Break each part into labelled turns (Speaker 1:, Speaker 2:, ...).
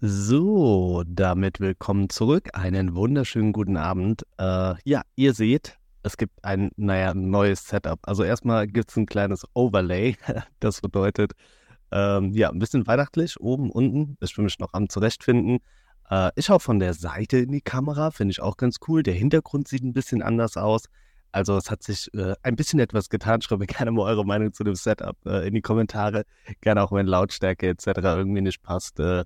Speaker 1: So, damit willkommen zurück. Einen wunderschönen guten Abend. Äh, ja, ihr seht, es gibt ein, naja, neues Setup. Also erstmal gibt es ein kleines Overlay. Das bedeutet, ähm, ja, ein bisschen weihnachtlich, oben, unten. Ich will mich noch am zurechtfinden. Äh, ich schaue von der Seite in die Kamera, finde ich auch ganz cool. Der Hintergrund sieht ein bisschen anders aus. Also es hat sich äh, ein bisschen etwas getan. Schreibt mir gerne mal eure Meinung zu dem Setup äh, in die Kommentare. Gerne auch, wenn Lautstärke etc. irgendwie nicht passt. Äh,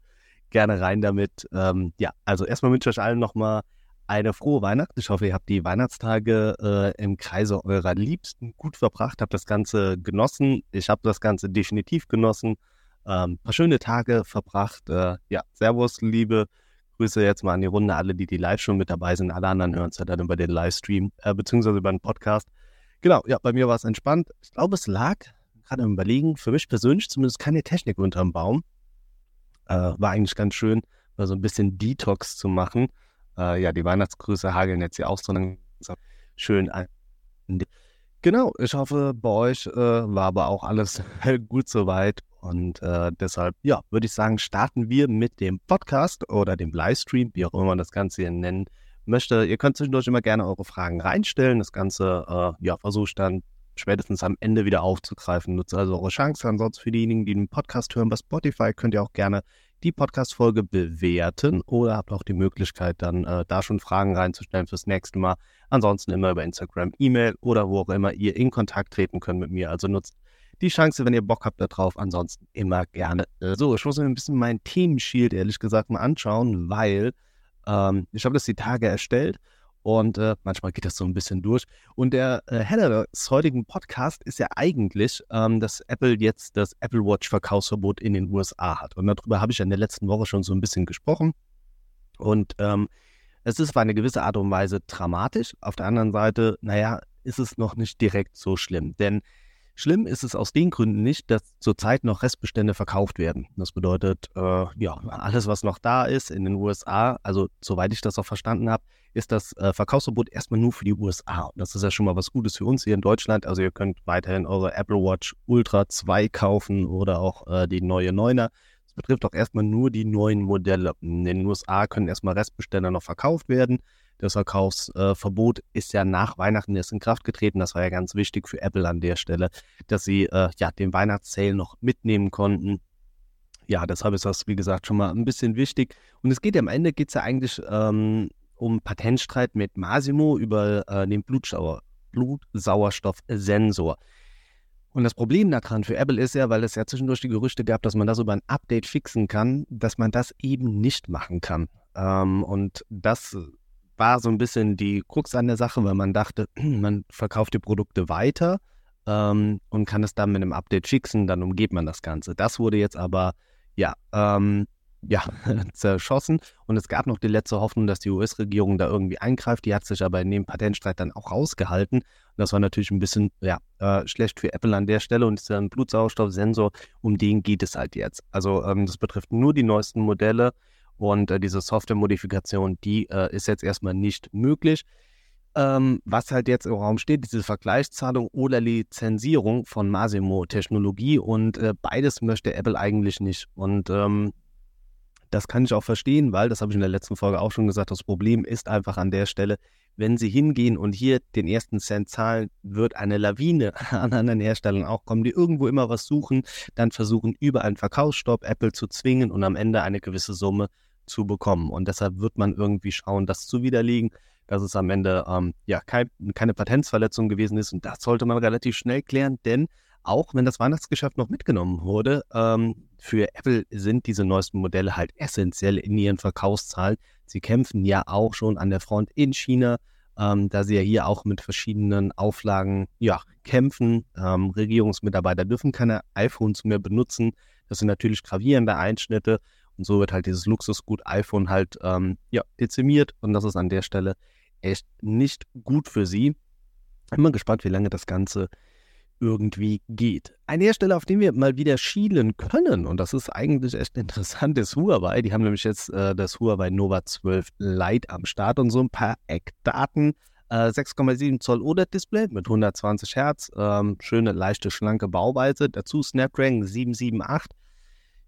Speaker 1: gerne rein damit. Ähm, ja, also erstmal wünsche ich euch allen nochmal eine frohe Weihnacht. Ich hoffe, ihr habt die Weihnachtstage äh, im Kreise eurer Liebsten gut verbracht, habt das Ganze genossen. Ich habe das Ganze definitiv genossen. Ähm, paar schöne Tage verbracht. Äh, ja, Servus, liebe Grüße jetzt mal an die Runde, alle, die die live schon mit dabei sind. Alle anderen hören es ja dann über den Livestream, äh, beziehungsweise über den Podcast. Genau, ja, bei mir war es entspannt. Ich glaube, es lag, gerade im Überlegen, für mich persönlich zumindest keine Technik unterm Baum. Äh, war eigentlich ganz schön, mal so ein bisschen Detox zu machen. Äh, ja, die Weihnachtsgrüße hageln jetzt hier auch so langsam schön an. Genau, ich hoffe, bei euch äh, war aber auch alles gut soweit. Und äh, deshalb, ja, würde ich sagen, starten wir mit dem Podcast oder dem Livestream, wie auch immer man das Ganze hier nennen möchte. Ihr könnt zwischendurch immer gerne eure Fragen reinstellen. Das Ganze, äh, ja, versuche ich dann spätestens am Ende wieder aufzugreifen. Nutze also eure Chance. Ansonsten für diejenigen, die den Podcast hören bei Spotify, könnt ihr auch gerne die Podcast-Folge bewerten oder habt auch die Möglichkeit, dann äh, da schon Fragen reinzustellen fürs nächste Mal. Ansonsten immer über Instagram, E-Mail oder wo auch immer ihr in Kontakt treten könnt mit mir. Also nutzt die Chance, wenn ihr Bock habt darauf. Ansonsten immer gerne. So, ich muss mir ein bisschen mein Themenshield ehrlich gesagt mal anschauen, weil ähm, ich habe das die Tage erstellt und äh, manchmal geht das so ein bisschen durch. Und der äh, Header des heutigen Podcasts ist ja eigentlich, ähm, dass Apple jetzt das Apple Watch Verkaufsverbot in den USA hat. Und darüber habe ich ja in der letzten Woche schon so ein bisschen gesprochen. Und ähm, es ist auf eine gewisse Art und Weise dramatisch. Auf der anderen Seite, naja, ist es noch nicht direkt so schlimm. Denn Schlimm ist es aus den Gründen nicht, dass zurzeit noch Restbestände verkauft werden. Das bedeutet, äh, ja, alles, was noch da ist in den USA, also soweit ich das auch verstanden habe, ist das äh, Verkaufsverbot erstmal nur für die USA. Und das ist ja schon mal was Gutes für uns hier in Deutschland. Also ihr könnt weiterhin eure Apple Watch Ultra 2 kaufen oder auch äh, die neue 9er. Das betrifft auch erstmal nur die neuen Modelle. In den USA können erstmal Restbestände noch verkauft werden. Das Verkaufsverbot ist ja nach Weihnachten erst in Kraft getreten. Das war ja ganz wichtig für Apple an der Stelle, dass sie äh, ja den Weihnachtssale noch mitnehmen konnten. Ja, deshalb ist das, wie gesagt, schon mal ein bisschen wichtig. Und es geht ja am Ende geht es ja eigentlich ähm, um Patentstreit mit Masimo über äh, den Blutsauer, Blutsauerstoffsensor. Und das Problem daran für Apple ist ja, weil es ja zwischendurch die Gerüchte gab, dass man das über ein Update fixen kann, dass man das eben nicht machen kann. Ähm, und das war so ein bisschen die Krux an der Sache, weil man dachte, man verkauft die Produkte weiter ähm, und kann es dann mit einem Update fixen, dann umgeht man das Ganze. Das wurde jetzt aber, ja, ähm, ja, zerschossen. Und es gab noch die letzte Hoffnung, dass die US-Regierung da irgendwie eingreift. Die hat sich aber in dem Patentstreit dann auch rausgehalten. Und das war natürlich ein bisschen ja, äh, schlecht für Apple an der Stelle. Und dieser Blutsauerstoffsensor, um den geht es halt jetzt. Also ähm, das betrifft nur die neuesten Modelle. Und äh, diese Software-Modifikation, die äh, ist jetzt erstmal nicht möglich. Ähm, was halt jetzt im Raum steht, diese Vergleichszahlung oder Lizenzierung von Masimo-Technologie und äh, beides möchte Apple eigentlich nicht. Und ähm, das kann ich auch verstehen, weil, das habe ich in der letzten Folge auch schon gesagt, das Problem ist einfach an der Stelle, wenn sie hingehen und hier den ersten Cent zahlen, wird eine Lawine an anderen Herstellern auch kommen, die irgendwo immer was suchen, dann versuchen über einen Verkaufsstopp Apple zu zwingen und am Ende eine gewisse Summe zu bekommen. Und deshalb wird man irgendwie schauen, das zu widerlegen, dass es am Ende ähm, ja kein, keine Patentsverletzung gewesen ist. Und das sollte man relativ schnell klären, denn auch wenn das Weihnachtsgeschäft noch mitgenommen wurde, ähm, für Apple sind diese neuesten Modelle halt essentiell in ihren Verkaufszahlen. Sie kämpfen ja auch schon an der Front in China, ähm, da sie ja hier auch mit verschiedenen Auflagen ja, kämpfen. Ähm, Regierungsmitarbeiter dürfen keine iPhones mehr benutzen. Das sind natürlich gravierende Einschnitte. Und so wird halt dieses Luxusgut iPhone halt ähm, ja, dezimiert. Und das ist an der Stelle echt nicht gut für sie. Bin mal gespannt, wie lange das Ganze irgendwie geht. Ein Hersteller, auf den wir mal wieder schielen können, und das ist eigentlich echt interessant, ist Huawei. Die haben nämlich jetzt äh, das Huawei Nova 12 Lite am Start und so ein paar Eckdaten. Äh, 6,7 Zoll OLED-Display mit 120 Hertz, ähm, schöne, leichte, schlanke Bauweise. Dazu Snapdragon 778,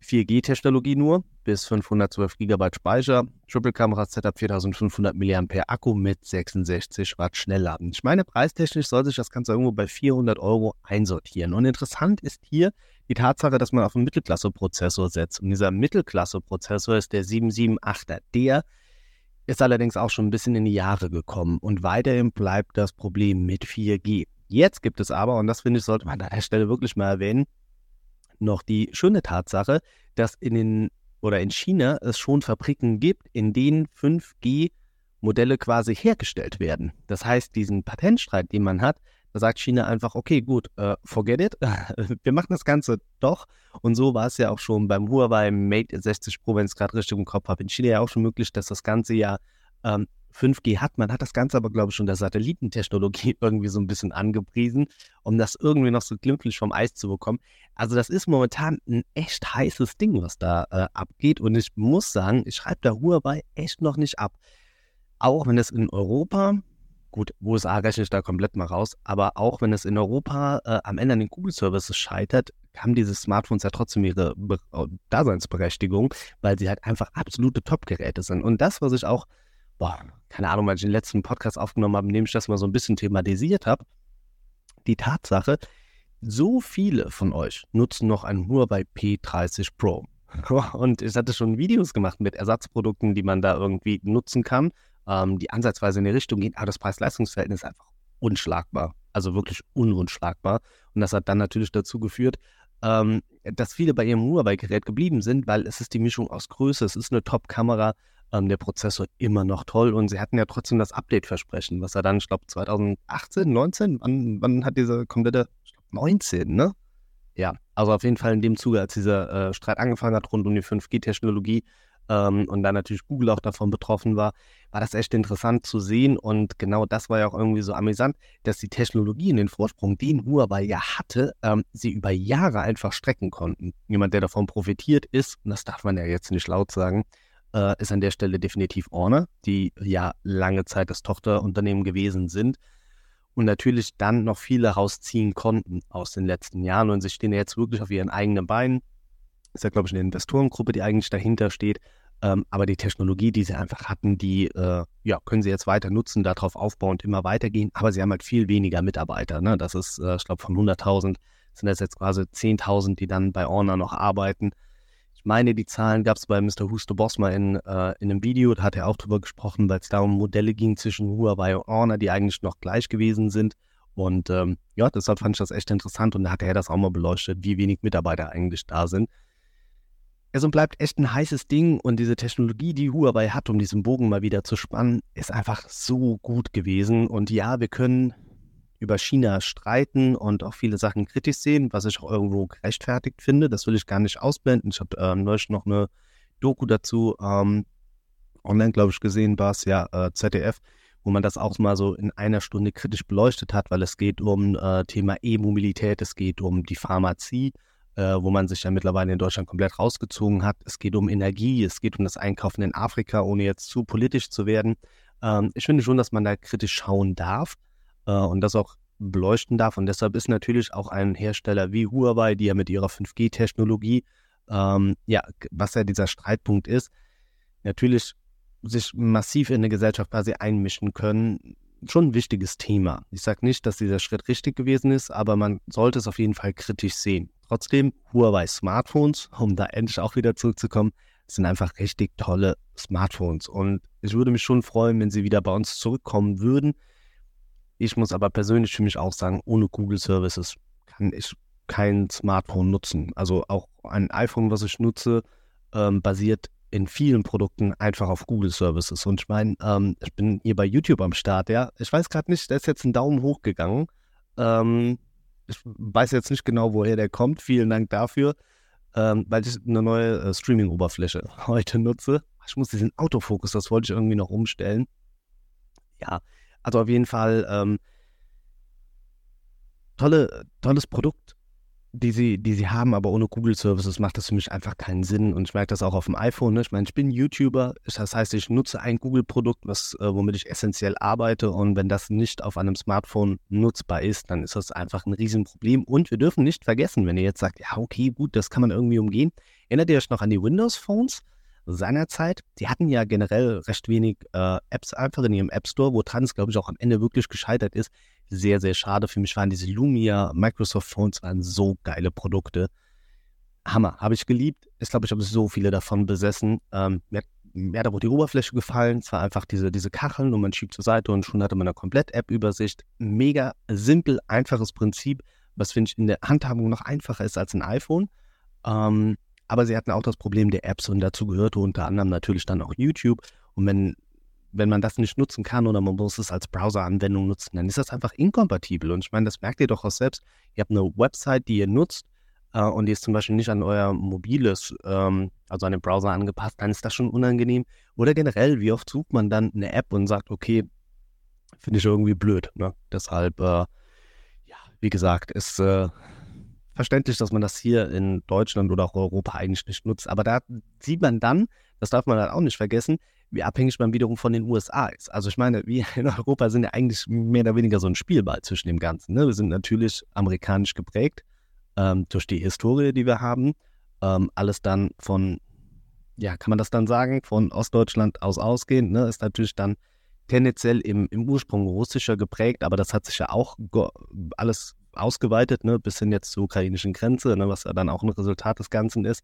Speaker 1: 4G-Technologie nur, bis 512 GB Speicher, Triple-Kamera-Setup 4500 mAh Akku mit 66 Watt Schnellladen. Ich meine, preistechnisch soll sich das Ganze irgendwo bei 400 Euro einsortieren. Und interessant ist hier die Tatsache, dass man auf einen Mittelklasse-Prozessor setzt. Und dieser Mittelklasse-Prozessor ist der 778er. Der ist allerdings auch schon ein bisschen in die Jahre gekommen und weiterhin bleibt das Problem mit 4G. Jetzt gibt es aber, und das finde ich, sollte man an der Stelle wirklich mal erwähnen, noch die schöne Tatsache, dass in den oder in China es schon Fabriken gibt, in denen 5G Modelle quasi hergestellt werden. Das heißt, diesen Patentstreit, den man hat, da sagt China einfach, okay, gut, uh, forget it, wir machen das Ganze doch. Und so war es ja auch schon beim Huawei Mate 60 Pro, wenn es gerade richtig im Kopf habe, in China ja auch schon möglich, dass das Ganze ja ähm, 5G hat. Man hat das Ganze aber, glaube ich, schon der Satellitentechnologie irgendwie so ein bisschen angepriesen, um das irgendwie noch so glimpflich vom Eis zu bekommen. Also das ist momentan ein echt heißes Ding, was da äh, abgeht. Und ich muss sagen, ich schreibe da Huawei echt noch nicht ab. Auch wenn es in Europa, gut, USA rechne ich da komplett mal raus, aber auch wenn es in Europa äh, am Ende an den Google-Services scheitert, haben diese Smartphones ja trotzdem ihre Be Daseinsberechtigung, weil sie halt einfach absolute Top-Geräte sind. Und das, was ich auch boah, keine Ahnung, weil ich den letzten Podcast aufgenommen habe, in dem ich das mal so ein bisschen thematisiert habe, die Tatsache, so viele von euch nutzen noch ein Huawei P30 Pro. Und ich hatte schon Videos gemacht mit Ersatzprodukten, die man da irgendwie nutzen kann, ähm, die ansatzweise in die Richtung gehen, aber das Preis-Leistungs-Verhältnis ist einfach unschlagbar. Also wirklich ununschlagbar. Und das hat dann natürlich dazu geführt, ähm, dass viele bei ihrem Huawei-Gerät geblieben sind, weil es ist die Mischung aus Größe, es ist eine Top-Kamera, ähm, der Prozessor immer noch toll und sie hatten ja trotzdem das Update-Versprechen, was er dann, ich glaube, 2018, 19, wann, wann hat diese komplette, ich glaube, 19, ne? Ja, also auf jeden Fall in dem Zuge, als dieser äh, Streit angefangen hat rund um die 5G-Technologie ähm, und dann natürlich Google auch davon betroffen war, war das echt interessant zu sehen und genau das war ja auch irgendwie so amüsant, dass die Technologie in den Vorsprung, den Huawei ja hatte, ähm, sie über Jahre einfach strecken konnten. Jemand, der davon profitiert ist, und das darf man ja jetzt nicht laut sagen, äh, ist an der Stelle definitiv Orne, die ja lange Zeit das Tochterunternehmen gewesen sind und natürlich dann noch viele rausziehen konnten aus den letzten Jahren und sie stehen jetzt wirklich auf ihren eigenen Beinen. Ist ja, glaube ich, eine Investorengruppe, die eigentlich dahinter steht. Ähm, aber die Technologie, die sie einfach hatten, die äh, ja, können sie jetzt weiter nutzen, darauf aufbauend immer weitergehen. Aber sie haben halt viel weniger Mitarbeiter. Ne? Das ist, äh, ich glaube, von 100.000 sind das jetzt quasi 10.000, die dann bei Orner noch arbeiten meine, die Zahlen gab es bei Mr. Husto Boss mal in, äh, in einem Video, da hat er auch drüber gesprochen, weil es da um Modelle ging zwischen Huawei und Honor, die eigentlich noch gleich gewesen sind. Und ähm, ja, deshalb fand ich das echt interessant und da hat er das auch mal beleuchtet, wie wenig Mitarbeiter eigentlich da sind. Also bleibt echt ein heißes Ding und diese Technologie, die Huawei hat, um diesen Bogen mal wieder zu spannen, ist einfach so gut gewesen. Und ja, wir können über China streiten und auch viele Sachen kritisch sehen, was ich auch irgendwo gerechtfertigt finde. Das will ich gar nicht ausblenden. Ich habe ähm, neulich noch eine Doku dazu ähm, online, glaube ich, gesehen, war es ja äh, ZDF, wo man das auch mal so in einer Stunde kritisch beleuchtet hat, weil es geht um äh, Thema E-Mobilität, es geht um die Pharmazie, äh, wo man sich ja mittlerweile in Deutschland komplett rausgezogen hat. Es geht um Energie, es geht um das Einkaufen in Afrika, ohne jetzt zu politisch zu werden. Ähm, ich finde schon, dass man da kritisch schauen darf äh, und das auch beleuchten darf. Und deshalb ist natürlich auch ein Hersteller wie Huawei, die ja mit ihrer 5G-Technologie, ähm, ja, was ja dieser Streitpunkt ist, natürlich sich massiv in eine Gesellschaft quasi einmischen können, schon ein wichtiges Thema. Ich sage nicht, dass dieser Schritt richtig gewesen ist, aber man sollte es auf jeden Fall kritisch sehen. Trotzdem, Huawei Smartphones, um da endlich auch wieder zurückzukommen, sind einfach richtig tolle Smartphones. Und ich würde mich schon freuen, wenn sie wieder bei uns zurückkommen würden. Ich muss aber persönlich für mich auch sagen, ohne Google Services kann ich kein Smartphone nutzen. Also auch ein iPhone, was ich nutze, ähm, basiert in vielen Produkten einfach auf Google Services. Und ich meine, ähm, ich bin hier bei YouTube am Start, ja. Ich weiß gerade nicht, da ist jetzt ein Daumen hoch gegangen. Ähm, ich weiß jetzt nicht genau, woher der kommt. Vielen Dank dafür, ähm, weil ich eine neue äh, Streaming-Oberfläche heute nutze. Ich muss diesen Autofokus, das wollte ich irgendwie noch umstellen. Ja, also auf jeden Fall ähm, tolle, tolles Produkt. die sie, die sie haben, aber ohne Google Services macht das für mich einfach keinen Sinn. Und ich merke das auch auf dem iPhone. Ne? Ich meine, ich bin YouTuber, das heißt, ich nutze ein Google-Produkt, äh, womit ich essentiell arbeite. Und wenn das nicht auf einem Smartphone nutzbar ist, dann ist das einfach ein Riesenproblem. Und wir dürfen nicht vergessen, wenn ihr jetzt sagt, ja, okay, gut, das kann man irgendwie umgehen. Erinnert ihr euch noch an die Windows-Phones? Seinerzeit, die hatten ja generell recht wenig äh, Apps einfach in ihrem App Store, wo Trans, glaube ich, auch am Ende wirklich gescheitert ist. Sehr, sehr schade. Für mich waren diese Lumia, Microsoft Phones waren so geile Produkte. Hammer, habe ich geliebt. Ich glaube, ich habe so viele davon besessen. Ähm, mir, mir hat aber die Oberfläche gefallen. Es war einfach diese, diese Kacheln und man schiebt zur Seite und schon hatte man eine Komplett-App-Übersicht. Mega simpel, einfaches Prinzip, was finde ich in der Handhabung noch einfacher ist als ein iPhone. Ähm, aber sie hatten auch das Problem der Apps und dazu gehörte unter anderem natürlich dann auch YouTube. Und wenn, wenn man das nicht nutzen kann oder man muss es als Browser-Anwendung nutzen, dann ist das einfach inkompatibel. Und ich meine, das merkt ihr doch auch selbst. Ihr habt eine Website, die ihr nutzt äh, und die ist zum Beispiel nicht an euer mobiles, ähm, also an den Browser angepasst, dann ist das schon unangenehm. Oder generell, wie oft sucht man dann eine App und sagt, okay, finde ich irgendwie blöd. Ne? Deshalb, äh, ja, wie gesagt, ist äh, verständlich, dass man das hier in Deutschland oder auch Europa eigentlich nicht nutzt. Aber da sieht man dann, das darf man dann auch nicht vergessen, wie abhängig man wiederum von den USA ist. Also ich meine, wir in Europa sind ja eigentlich mehr oder weniger so ein Spielball zwischen dem Ganzen. Ne? Wir sind natürlich amerikanisch geprägt ähm, durch die Historie, die wir haben. Ähm, alles dann von, ja, kann man das dann sagen, von Ostdeutschland aus ausgehend, ne? ist natürlich dann tendenziell im, im Ursprung russischer geprägt, aber das hat sich ja auch alles ausgeweitet, ne, bis hin jetzt zur ukrainischen Grenze, ne, was ja dann auch ein Resultat des Ganzen ist.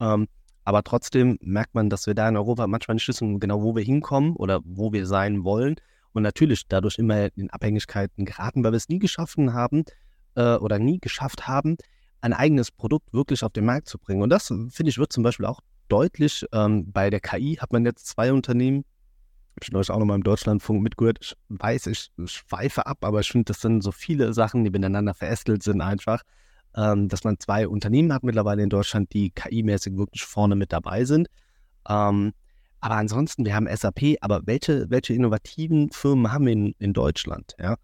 Speaker 1: Ähm, aber trotzdem merkt man, dass wir da in Europa manchmal nicht wissen, genau wo wir hinkommen oder wo wir sein wollen. Und natürlich dadurch immer in Abhängigkeiten geraten, weil wir es nie geschaffen haben äh, oder nie geschafft haben, ein eigenes Produkt wirklich auf den Markt zu bringen. Und das, finde ich, wird zum Beispiel auch deutlich. Ähm, bei der KI hat man jetzt zwei Unternehmen, ich euch auch nochmal im Deutschlandfunk mitgehört. Ich weiß, ich schweife ab, aber ich finde, das sind so viele Sachen, die miteinander verästelt sind einfach, ähm, dass man zwei Unternehmen hat mittlerweile in Deutschland, die KI-mäßig wirklich vorne mit dabei sind. Ähm, aber ansonsten, wir haben SAP, aber welche, welche innovativen Firmen haben wir in, in Deutschland? Ja?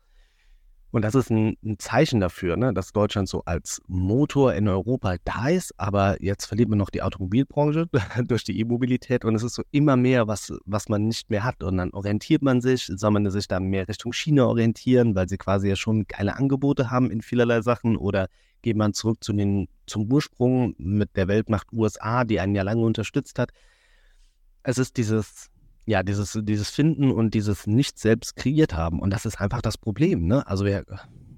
Speaker 1: Und das ist ein, ein Zeichen dafür, ne, dass Deutschland so als Motor in Europa da ist, aber jetzt verliert man noch die Automobilbranche durch die E-Mobilität und es ist so immer mehr, was, was man nicht mehr hat. Und dann orientiert man sich, soll man sich dann mehr Richtung China orientieren, weil sie quasi ja schon geile Angebote haben in vielerlei Sachen oder geht man zurück zu den, zum Ursprung mit der Weltmacht USA, die einen ja lange unterstützt hat. Es ist dieses, ja, dieses, dieses Finden und dieses nicht selbst kreiert haben. Und das ist einfach das Problem. Ne? Also wir,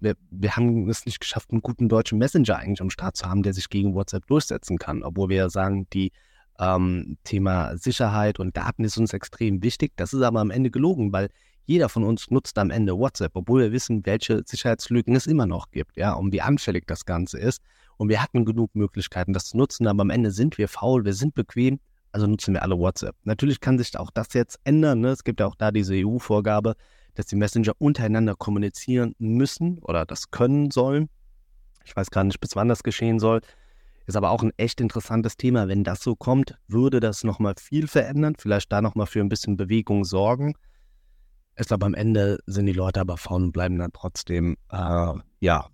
Speaker 1: wir, wir haben es nicht geschafft, einen guten deutschen Messenger eigentlich am Start zu haben, der sich gegen WhatsApp durchsetzen kann. Obwohl wir sagen, die ähm, Thema Sicherheit und Daten ist uns extrem wichtig. Das ist aber am Ende gelogen, weil jeder von uns nutzt am Ende WhatsApp, obwohl wir wissen, welche Sicherheitslücken es immer noch gibt, ja, und wie anfällig das Ganze ist. Und wir hatten genug Möglichkeiten, das zu nutzen, aber am Ende sind wir faul, wir sind bequem also nutzen wir alle WhatsApp. Natürlich kann sich auch das jetzt ändern. Ne? Es gibt ja auch da diese EU-Vorgabe, dass die Messenger untereinander kommunizieren müssen oder das können sollen. Ich weiß gar nicht, bis wann das geschehen soll. Ist aber auch ein echt interessantes Thema. Wenn das so kommt, würde das nochmal viel verändern. Vielleicht da nochmal für ein bisschen Bewegung sorgen. Ich glaube, am Ende sind die Leute aber faul und bleiben dann trotzdem, äh, ja,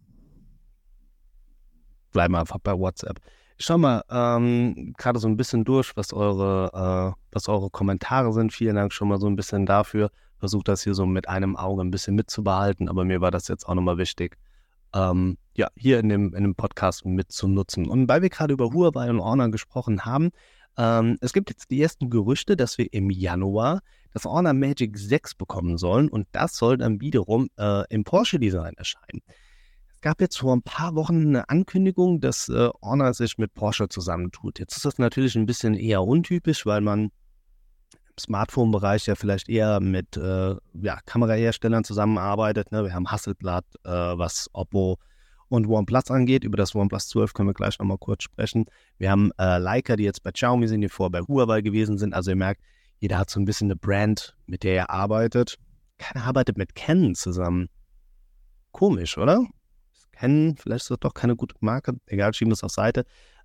Speaker 1: bleiben einfach bei WhatsApp. Schau mal ähm, gerade so ein bisschen durch, was eure, äh, was eure Kommentare sind. Vielen Dank schon mal so ein bisschen dafür. Versucht das hier so mit einem Auge ein bisschen mitzubehalten, aber mir war das jetzt auch nochmal wichtig, ähm, ja, hier in dem, in dem Podcast mitzunutzen. Und weil wir gerade über Huawei und Honor gesprochen haben, ähm, es gibt jetzt die ersten Gerüchte, dass wir im Januar das Honor Magic 6 bekommen sollen und das soll dann wiederum äh, im Porsche-Design erscheinen. Es gab jetzt vor ein paar Wochen eine Ankündigung, dass äh, Honor sich mit Porsche zusammentut. Jetzt ist das natürlich ein bisschen eher untypisch, weil man im Smartphone-Bereich ja vielleicht eher mit äh, ja, Kameraherstellern zusammenarbeitet. Ne? Wir haben Hasselblad, äh, was Oppo und OnePlus angeht. Über das OnePlus 12 können wir gleich nochmal kurz sprechen. Wir haben äh, Leica, die jetzt bei Xiaomi sind, die vorher bei Huawei gewesen sind. Also ihr merkt, jeder hat so ein bisschen eine Brand, mit der er arbeitet. Keiner arbeitet mit Canon zusammen. Komisch, oder? Kennen. Vielleicht ist das doch keine gute Marke. Egal, schieben wir es auf Seite.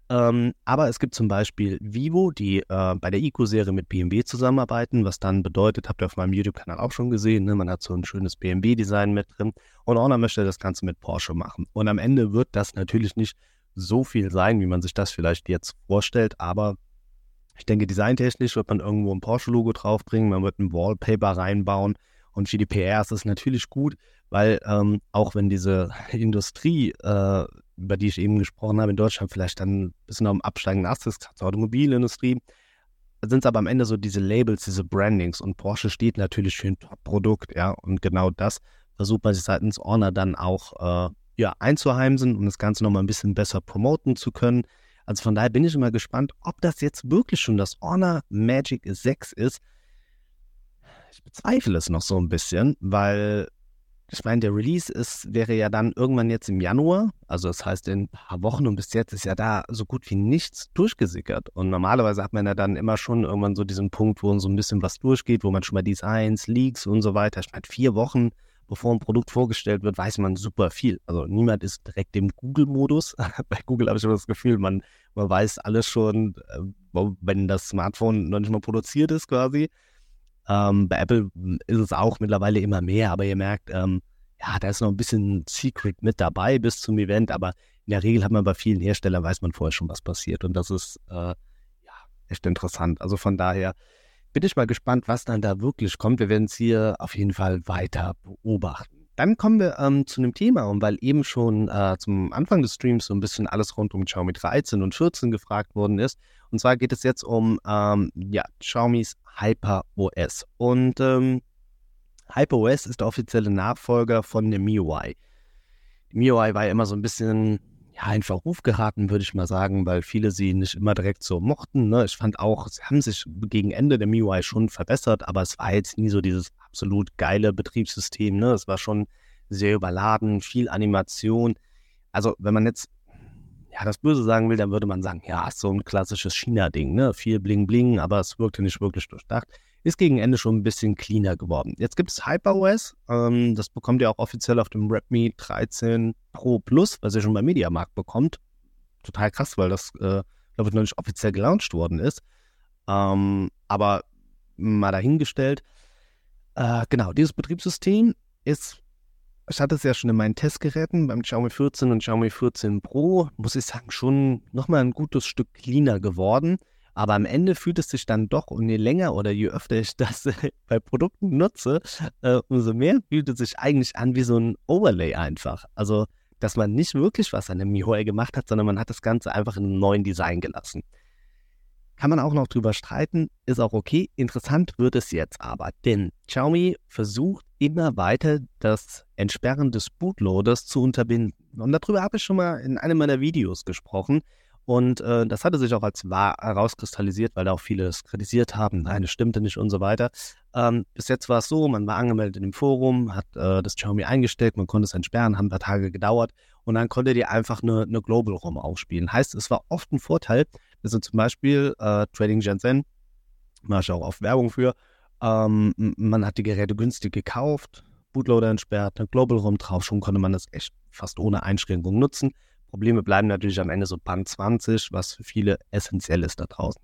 Speaker 1: Ähm, aber es gibt zum Beispiel Vivo, die äh, bei der Eco-Serie mit BMW zusammenarbeiten, was dann bedeutet, habt ihr auf meinem YouTube-Kanal auch schon gesehen, ne? man hat so ein schönes BMW-Design mit drin und Honor möchte das Ganze mit Porsche machen. Und am Ende wird das natürlich nicht so viel sein, wie man sich das vielleicht jetzt vorstellt, aber ich denke, designtechnisch wird man irgendwo ein Porsche-Logo draufbringen, man wird ein Wallpaper reinbauen und für die PR ist natürlich gut, weil ähm, auch wenn diese Industrie, äh, über die ich eben gesprochen habe, in Deutschland vielleicht dann ein bisschen am absteigenden Ast ist, zur Automobilindustrie, sind es aber am Ende so diese Labels, diese Brandings und Porsche steht natürlich für ein Top-Produkt, ja, und genau das versucht man sich seitens Honor dann auch äh, ja, einzuheimsen, um das Ganze nochmal ein bisschen besser promoten zu können. Also von daher bin ich immer gespannt, ob das jetzt wirklich schon das Honor Magic 6 ist. Ich bezweifle es noch so ein bisschen, weil ich meine, der Release ist, wäre ja dann irgendwann jetzt im Januar, also das heißt in ein paar Wochen und bis jetzt ist ja da so gut wie nichts durchgesickert. Und normalerweise hat man ja dann immer schon irgendwann so diesen Punkt, wo so ein bisschen was durchgeht, wo man schon mal Designs, Leaks und so weiter. Ich meine, vier Wochen bevor ein Produkt vorgestellt wird, weiß man super viel. Also niemand ist direkt im Google-Modus. Bei Google habe ich immer das Gefühl, man, man weiß alles schon, äh, wenn das Smartphone noch nicht mal produziert ist quasi. Ähm, bei Apple ist es auch mittlerweile immer mehr, aber ihr merkt, ähm, ja, da ist noch ein bisschen Secret mit dabei bis zum Event, aber in der Regel hat man bei vielen Herstellern, weiß man vorher schon, was passiert und das ist äh, ja echt interessant. Also von daher, bin ich mal gespannt, was dann da wirklich kommt. Wir werden es hier auf jeden Fall weiter beobachten. Dann kommen wir ähm, zu einem Thema, und weil eben schon äh, zum Anfang des Streams so ein bisschen alles rund um Xiaomi 13 und 14 gefragt worden ist. Und zwar geht es jetzt um ähm, ja, Xiaomis Hyper OS. Und ähm, Hyper OS ist der offizielle Nachfolger von dem MIUI. MIUI war ja immer so ein bisschen ja, in Verruf geraten, würde ich mal sagen, weil viele sie nicht immer direkt so mochten. Ne? Ich fand auch, sie haben sich gegen Ende der MIUI schon verbessert, aber es war jetzt nie so dieses absolut geile Betriebssystem. Ne? Es war schon sehr überladen, viel Animation. Also, wenn man jetzt ja, das Böse sagen will, dann würde man sagen, ja, so ein klassisches China-Ding, ne? Viel Bling-Bling, aber es wirkte nicht wirklich durchdacht ist gegen Ende schon ein bisschen cleaner geworden. Jetzt gibt es HyperOS, ähm, das bekommt ihr auch offiziell auf dem Redmi 13 Pro Plus, was ihr schon beim Mediamarkt bekommt. Total krass, weil das, äh, glaube ich, noch nicht offiziell gelauncht worden ist. Ähm, aber mal dahingestellt. Äh, genau, dieses Betriebssystem ist, ich hatte es ja schon in meinen Testgeräten beim Xiaomi 14 und Xiaomi 14 Pro, muss ich sagen, schon nochmal ein gutes Stück cleaner geworden. Aber am Ende fühlt es sich dann doch, und je länger oder je öfter ich das bei Produkten nutze, äh, umso mehr fühlt es sich eigentlich an wie so ein Overlay einfach. Also, dass man nicht wirklich was an dem MIUI gemacht hat, sondern man hat das Ganze einfach in einem neuen Design gelassen. Kann man auch noch drüber streiten, ist auch okay. Interessant wird es jetzt aber, denn Xiaomi versucht immer weiter das Entsperren des Bootloaders zu unterbinden. Und darüber habe ich schon mal in einem meiner Videos gesprochen. Und äh, das hatte sich auch als wahr herauskristallisiert, weil da auch viele es kritisiert haben, nein, das stimmte nicht und so weiter. Ähm, bis jetzt war es so, man war angemeldet in dem Forum, hat äh, das Xiaomi eingestellt, man konnte es entsperren, haben ein paar Tage gedauert und dann konnte ihr einfach eine, eine Global ROM aufspielen. Heißt, es war oft ein Vorteil, dass zum Beispiel äh, Trading Shenzhen, mache ich auch oft Werbung für, ähm, man hat die Geräte günstig gekauft, Bootloader entsperrt, eine Global ROM drauf, schon konnte man das echt fast ohne Einschränkung nutzen. Probleme bleiben natürlich am Ende so Band 20, was für viele essentiell ist da draußen.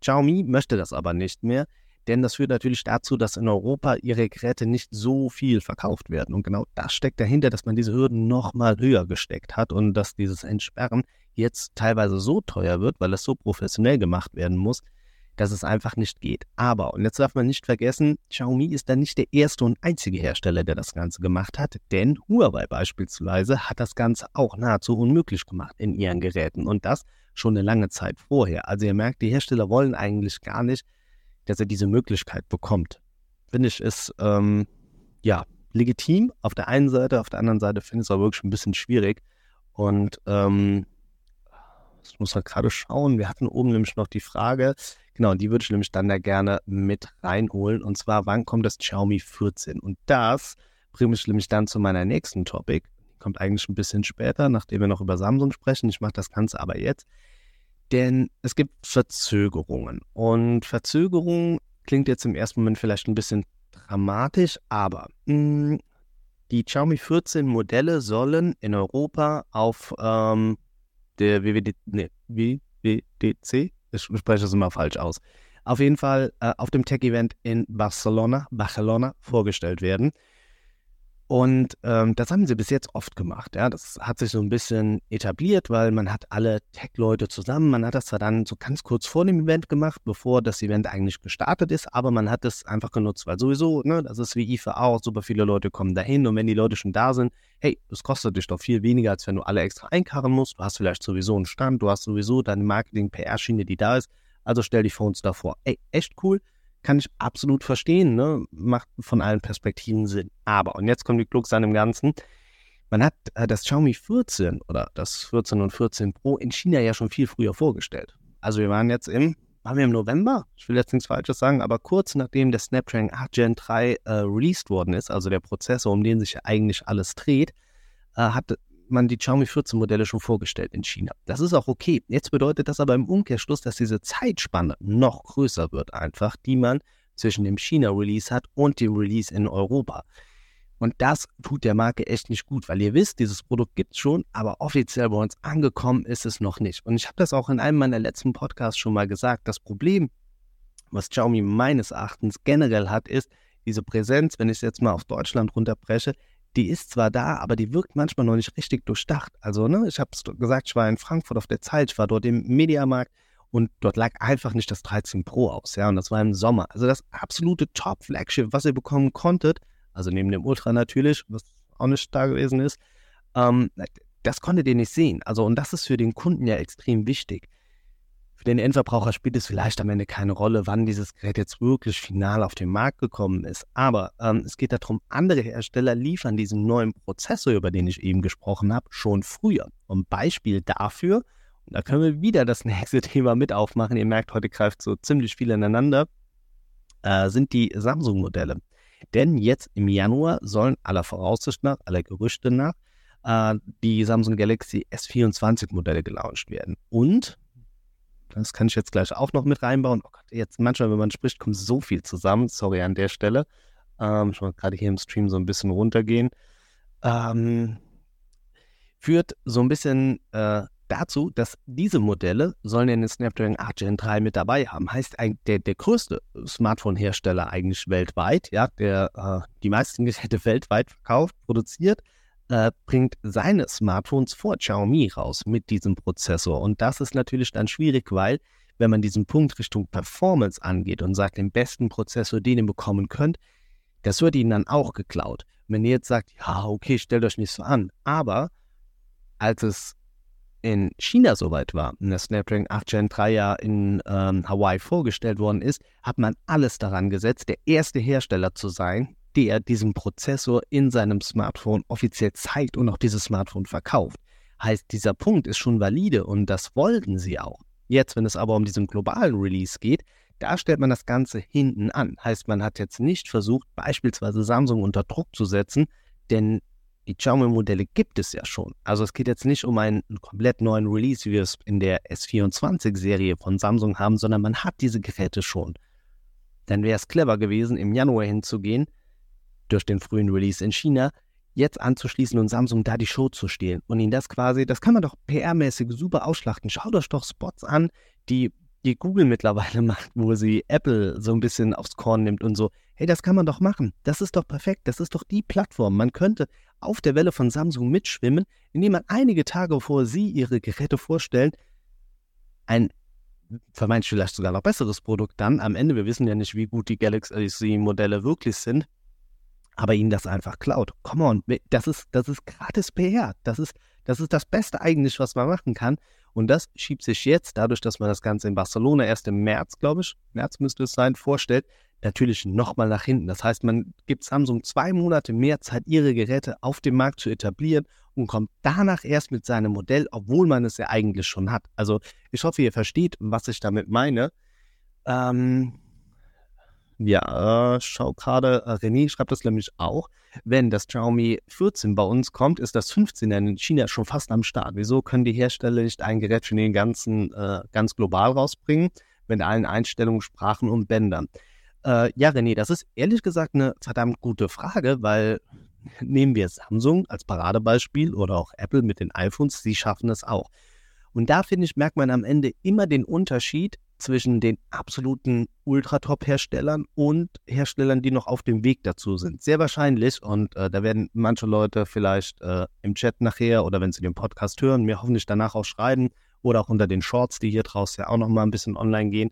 Speaker 1: Xiaomi möchte das aber nicht mehr, denn das führt natürlich dazu, dass in Europa ihre Geräte nicht so viel verkauft werden. Und genau das steckt dahinter, dass man diese Hürden nochmal höher gesteckt hat und dass dieses Entsperren jetzt teilweise so teuer wird, weil es so professionell gemacht werden muss, dass es einfach nicht geht. Aber, und jetzt darf man nicht vergessen, Xiaomi ist dann nicht der erste und einzige Hersteller, der das Ganze gemacht hat, denn Huawei beispielsweise hat das Ganze auch nahezu unmöglich gemacht in ihren Geräten und das schon eine lange Zeit vorher. Also ihr merkt, die Hersteller wollen eigentlich gar nicht, dass er diese Möglichkeit bekommt. Finde ich, ist ähm, ja legitim auf der einen Seite, auf der anderen Seite finde ich es aber wirklich ein bisschen schwierig. Und ähm, ich muss halt gerade schauen, wir hatten oben nämlich noch die Frage, Genau, die würde ich nämlich dann da gerne mit reinholen. Und zwar, wann kommt das Xiaomi 14? Und das bringt mich nämlich dann zu meiner nächsten Topic. Kommt eigentlich ein bisschen später, nachdem wir noch über Samsung sprechen. Ich mache das Ganze aber jetzt. Denn es gibt Verzögerungen. Und Verzögerung klingt jetzt im ersten Moment vielleicht ein bisschen dramatisch, aber mh, hm, die Xiaomi 14 Modelle sollen in Europa auf ähm, der WWD, nee, WWDC, ich spreche das immer falsch aus. Auf jeden Fall äh, auf dem Tech-Event in Barcelona, Barcelona vorgestellt werden. Und ähm, das haben sie bis jetzt oft gemacht. Ja. Das hat sich so ein bisschen etabliert, weil man hat alle Tech-Leute zusammen. Man hat das zwar dann so ganz kurz vor dem Event gemacht, bevor das Event eigentlich gestartet ist, aber man hat es einfach genutzt, weil sowieso, ne, das ist wie IFA auch, super viele Leute kommen dahin und wenn die Leute schon da sind, hey, das kostet dich doch viel weniger, als wenn du alle extra einkarren musst. Du hast vielleicht sowieso einen Stand, du hast sowieso deine Marketing-PR-Schiene, die da ist. Also stell die Phones davor. Ey, echt cool kann ich absolut verstehen, ne? macht von allen Perspektiven Sinn. Aber, und jetzt kommt die Klux an dem Ganzen, man hat äh, das Xiaomi 14 oder das 14 und 14 Pro in China ja schon viel früher vorgestellt. Also wir waren jetzt im, waren wir im November? Ich will jetzt nichts Falsches sagen, aber kurz nachdem der Snapdragon 8 Gen 3 äh, released worden ist, also der Prozessor, um den sich eigentlich alles dreht, äh, hat man die Xiaomi 14 Modelle schon vorgestellt in China. Das ist auch okay. Jetzt bedeutet das aber im Umkehrschluss, dass diese Zeitspanne noch größer wird einfach, die man zwischen dem China-Release hat und dem Release in Europa. Und das tut der Marke echt nicht gut, weil ihr wisst, dieses Produkt gibt es schon, aber offiziell bei uns angekommen ist es noch nicht. Und ich habe das auch in einem meiner letzten Podcasts schon mal gesagt. Das Problem, was Xiaomi meines Erachtens generell hat, ist diese Präsenz, wenn ich es jetzt mal auf Deutschland runterbreche, die ist zwar da, aber die wirkt manchmal noch nicht richtig durchdacht. Also, ne, ich habe es gesagt, ich war in Frankfurt auf der Zeit, ich war dort im Mediamarkt und dort lag einfach nicht das 13 Pro aus, ja, und das war im Sommer. Also das absolute Top-Flagship, was ihr bekommen konntet, also neben dem Ultra natürlich, was auch nicht da gewesen ist, ähm, das konntet ihr nicht sehen. Also, und das ist für den Kunden ja extrem wichtig. Für den Endverbraucher spielt es vielleicht am Ende keine Rolle, wann dieses Gerät jetzt wirklich final auf den Markt gekommen ist. Aber ähm, es geht darum, andere Hersteller liefern diesen neuen Prozessor, über den ich eben gesprochen habe, schon früher. Und Beispiel dafür, und da können wir wieder das nächste Thema mit aufmachen, ihr merkt, heute greift so ziemlich viel ineinander, äh, sind die Samsung-Modelle. Denn jetzt im Januar sollen aller Voraussicht nach, aller Gerüchte nach, äh, die Samsung Galaxy S24-Modelle gelauncht werden. Und das kann ich jetzt gleich auch noch mit reinbauen. Oh Gott, jetzt manchmal, wenn man spricht, kommt so viel zusammen. Sorry an der Stelle. Ähm, schon gerade hier im Stream so ein bisschen runtergehen. Ähm, führt so ein bisschen äh, dazu, dass diese Modelle sollen ja den Snapdragon 8 Gen 3 mit dabei haben. Heißt, der, der größte Smartphone-Hersteller eigentlich weltweit, ja, der äh, die meisten Geräte weltweit verkauft, produziert, äh, bringt seine Smartphones vor Xiaomi raus mit diesem Prozessor. Und das ist natürlich dann schwierig, weil wenn man diesen Punkt Richtung Performance angeht und sagt, den besten Prozessor, den ihr bekommen könnt, das wird ihnen dann auch geklaut. wenn ihr jetzt sagt, ja, okay, stellt euch nicht so an. Aber als es in China soweit war, und der Snapdragon 8 Gen 3 ja in ähm, Hawaii vorgestellt worden ist, hat man alles daran gesetzt, der erste Hersteller zu sein, der diesen Prozessor in seinem Smartphone offiziell zeigt und auch dieses Smartphone verkauft. Heißt, dieser Punkt ist schon valide und das wollten sie auch. Jetzt, wenn es aber um diesen globalen Release geht, da stellt man das Ganze hinten an. Heißt, man hat jetzt nicht versucht, beispielsweise Samsung unter Druck zu setzen, denn die Xiaomi-Modelle gibt es ja schon. Also es geht jetzt nicht um einen komplett neuen Release, wie wir es in der S24-Serie von Samsung haben, sondern man hat diese Geräte schon. Dann wäre es clever gewesen, im Januar hinzugehen, durch den frühen Release in China, jetzt anzuschließen und Samsung da die Show zu stehlen und ihnen das quasi, das kann man doch PR-mäßig super ausschlachten. Schaut euch doch Spots an, die, die Google mittlerweile macht, wo sie Apple so ein bisschen aufs Korn nimmt und so. Hey, das kann man doch machen. Das ist doch perfekt. Das ist doch die Plattform. Man könnte auf der Welle von Samsung mitschwimmen, indem man einige Tage bevor sie ihre Geräte vorstellen, ein vermeintlich vielleicht sogar noch besseres Produkt dann. Am Ende, wir wissen ja nicht, wie gut die Galaxy-Modelle wirklich sind, aber ihnen das einfach klaut. Come on, das ist, das ist gratis PR. Das ist, das ist das Beste eigentlich, was man machen kann. Und das schiebt sich jetzt, dadurch, dass man das Ganze in Barcelona erst im März, glaube ich, März müsste es sein, vorstellt, natürlich nochmal nach hinten. Das heißt, man gibt Samsung zwei Monate mehr Zeit, ihre Geräte auf dem Markt zu etablieren und kommt danach erst mit seinem Modell, obwohl man es ja eigentlich schon hat. Also ich hoffe, ihr versteht, was ich damit meine. Ähm, ja, äh, schau gerade, äh, René schreibt das nämlich auch. Wenn das Xiaomi 14 bei uns kommt, ist das 15 in China schon fast am Start. Wieso können die Hersteller nicht ein Gerät für den ganzen, äh, ganz global rausbringen, mit allen Einstellungen, Sprachen und Bändern? Äh, ja, René, das ist ehrlich gesagt eine verdammt gute Frage, weil nehmen wir Samsung als Paradebeispiel oder auch Apple mit den iPhones, sie schaffen es auch. Und da finde ich, merkt man am Ende immer den Unterschied zwischen den absoluten Ultratop-Herstellern und Herstellern, die noch auf dem Weg dazu sind. Sehr wahrscheinlich, und äh, da werden manche Leute vielleicht äh, im Chat nachher oder wenn sie den Podcast hören, mir hoffentlich danach auch schreiben oder auch unter den Shorts, die hier draußen ja auch noch mal ein bisschen online gehen,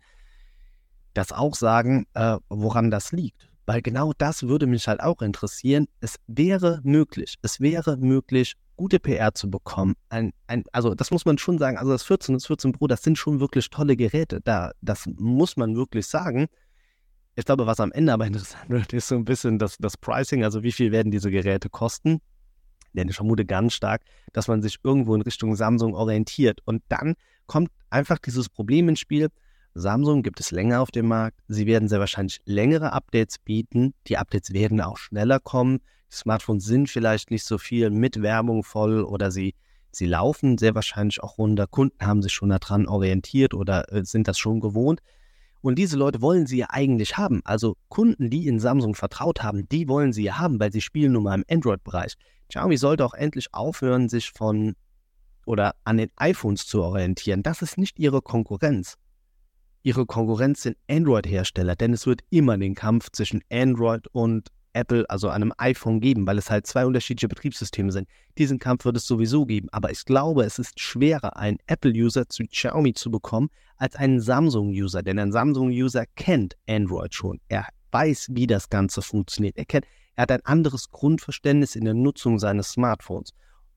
Speaker 1: das auch sagen, äh, woran das liegt. Weil genau das würde mich halt auch interessieren. Es wäre möglich, es wäre möglich, gute PR zu bekommen. Ein, ein, also das muss man schon sagen, also das 14 und das 14 Pro, das sind schon wirklich tolle Geräte. Da, das muss man wirklich sagen. Ich glaube, was am Ende aber interessant wird, ist so ein bisschen das, das Pricing, also wie viel werden diese Geräte kosten. Denn ich vermute ganz stark, dass man sich irgendwo in Richtung Samsung orientiert. Und dann kommt einfach dieses Problem ins Spiel. Samsung gibt es länger auf dem Markt. Sie werden sehr wahrscheinlich längere Updates bieten. Die Updates werden auch schneller kommen. Smartphones sind vielleicht nicht so viel mit Werbung voll oder sie, sie laufen sehr wahrscheinlich auch runter. Kunden haben sich schon daran orientiert oder äh, sind das schon gewohnt. Und diese Leute wollen sie ja eigentlich haben. Also Kunden, die in Samsung vertraut haben, die wollen sie ja haben, weil sie spielen nun mal im Android-Bereich. Xiaomi sollte auch endlich aufhören, sich von oder an den iPhones zu orientieren. Das ist nicht ihre Konkurrenz. Ihre Konkurrenz sind Android-Hersteller, denn es wird immer den Kampf zwischen Android und Apple, also einem iPhone geben, weil es halt zwei unterschiedliche Betriebssysteme sind. Diesen Kampf wird es sowieso geben, aber ich glaube, es ist schwerer, einen Apple-User zu Xiaomi zu bekommen, als einen Samsung-User, denn ein Samsung-User kennt Android schon. Er weiß, wie das Ganze funktioniert. Er kennt, er hat ein anderes Grundverständnis in der Nutzung seines Smartphones.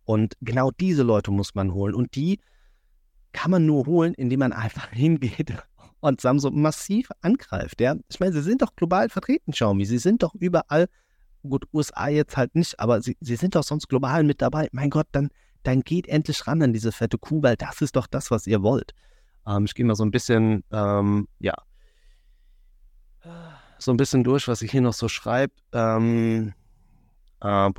Speaker 1: Und genau diese Leute muss man holen. Und die kann man nur holen, indem man einfach hingeht und Samsung massiv angreift. Ja? Ich meine, sie sind doch global vertreten, Xiaomi. Sie sind doch überall, gut, USA jetzt halt nicht, aber sie, sie sind doch sonst global mit dabei. Mein Gott, dann, dann geht endlich ran an diese fette Kuh, weil das ist doch das, was ihr wollt. Ähm, ich gehe mal so ein bisschen, ähm, ja, so ein bisschen durch, was ich hier noch so schreibe. Ähm, äh,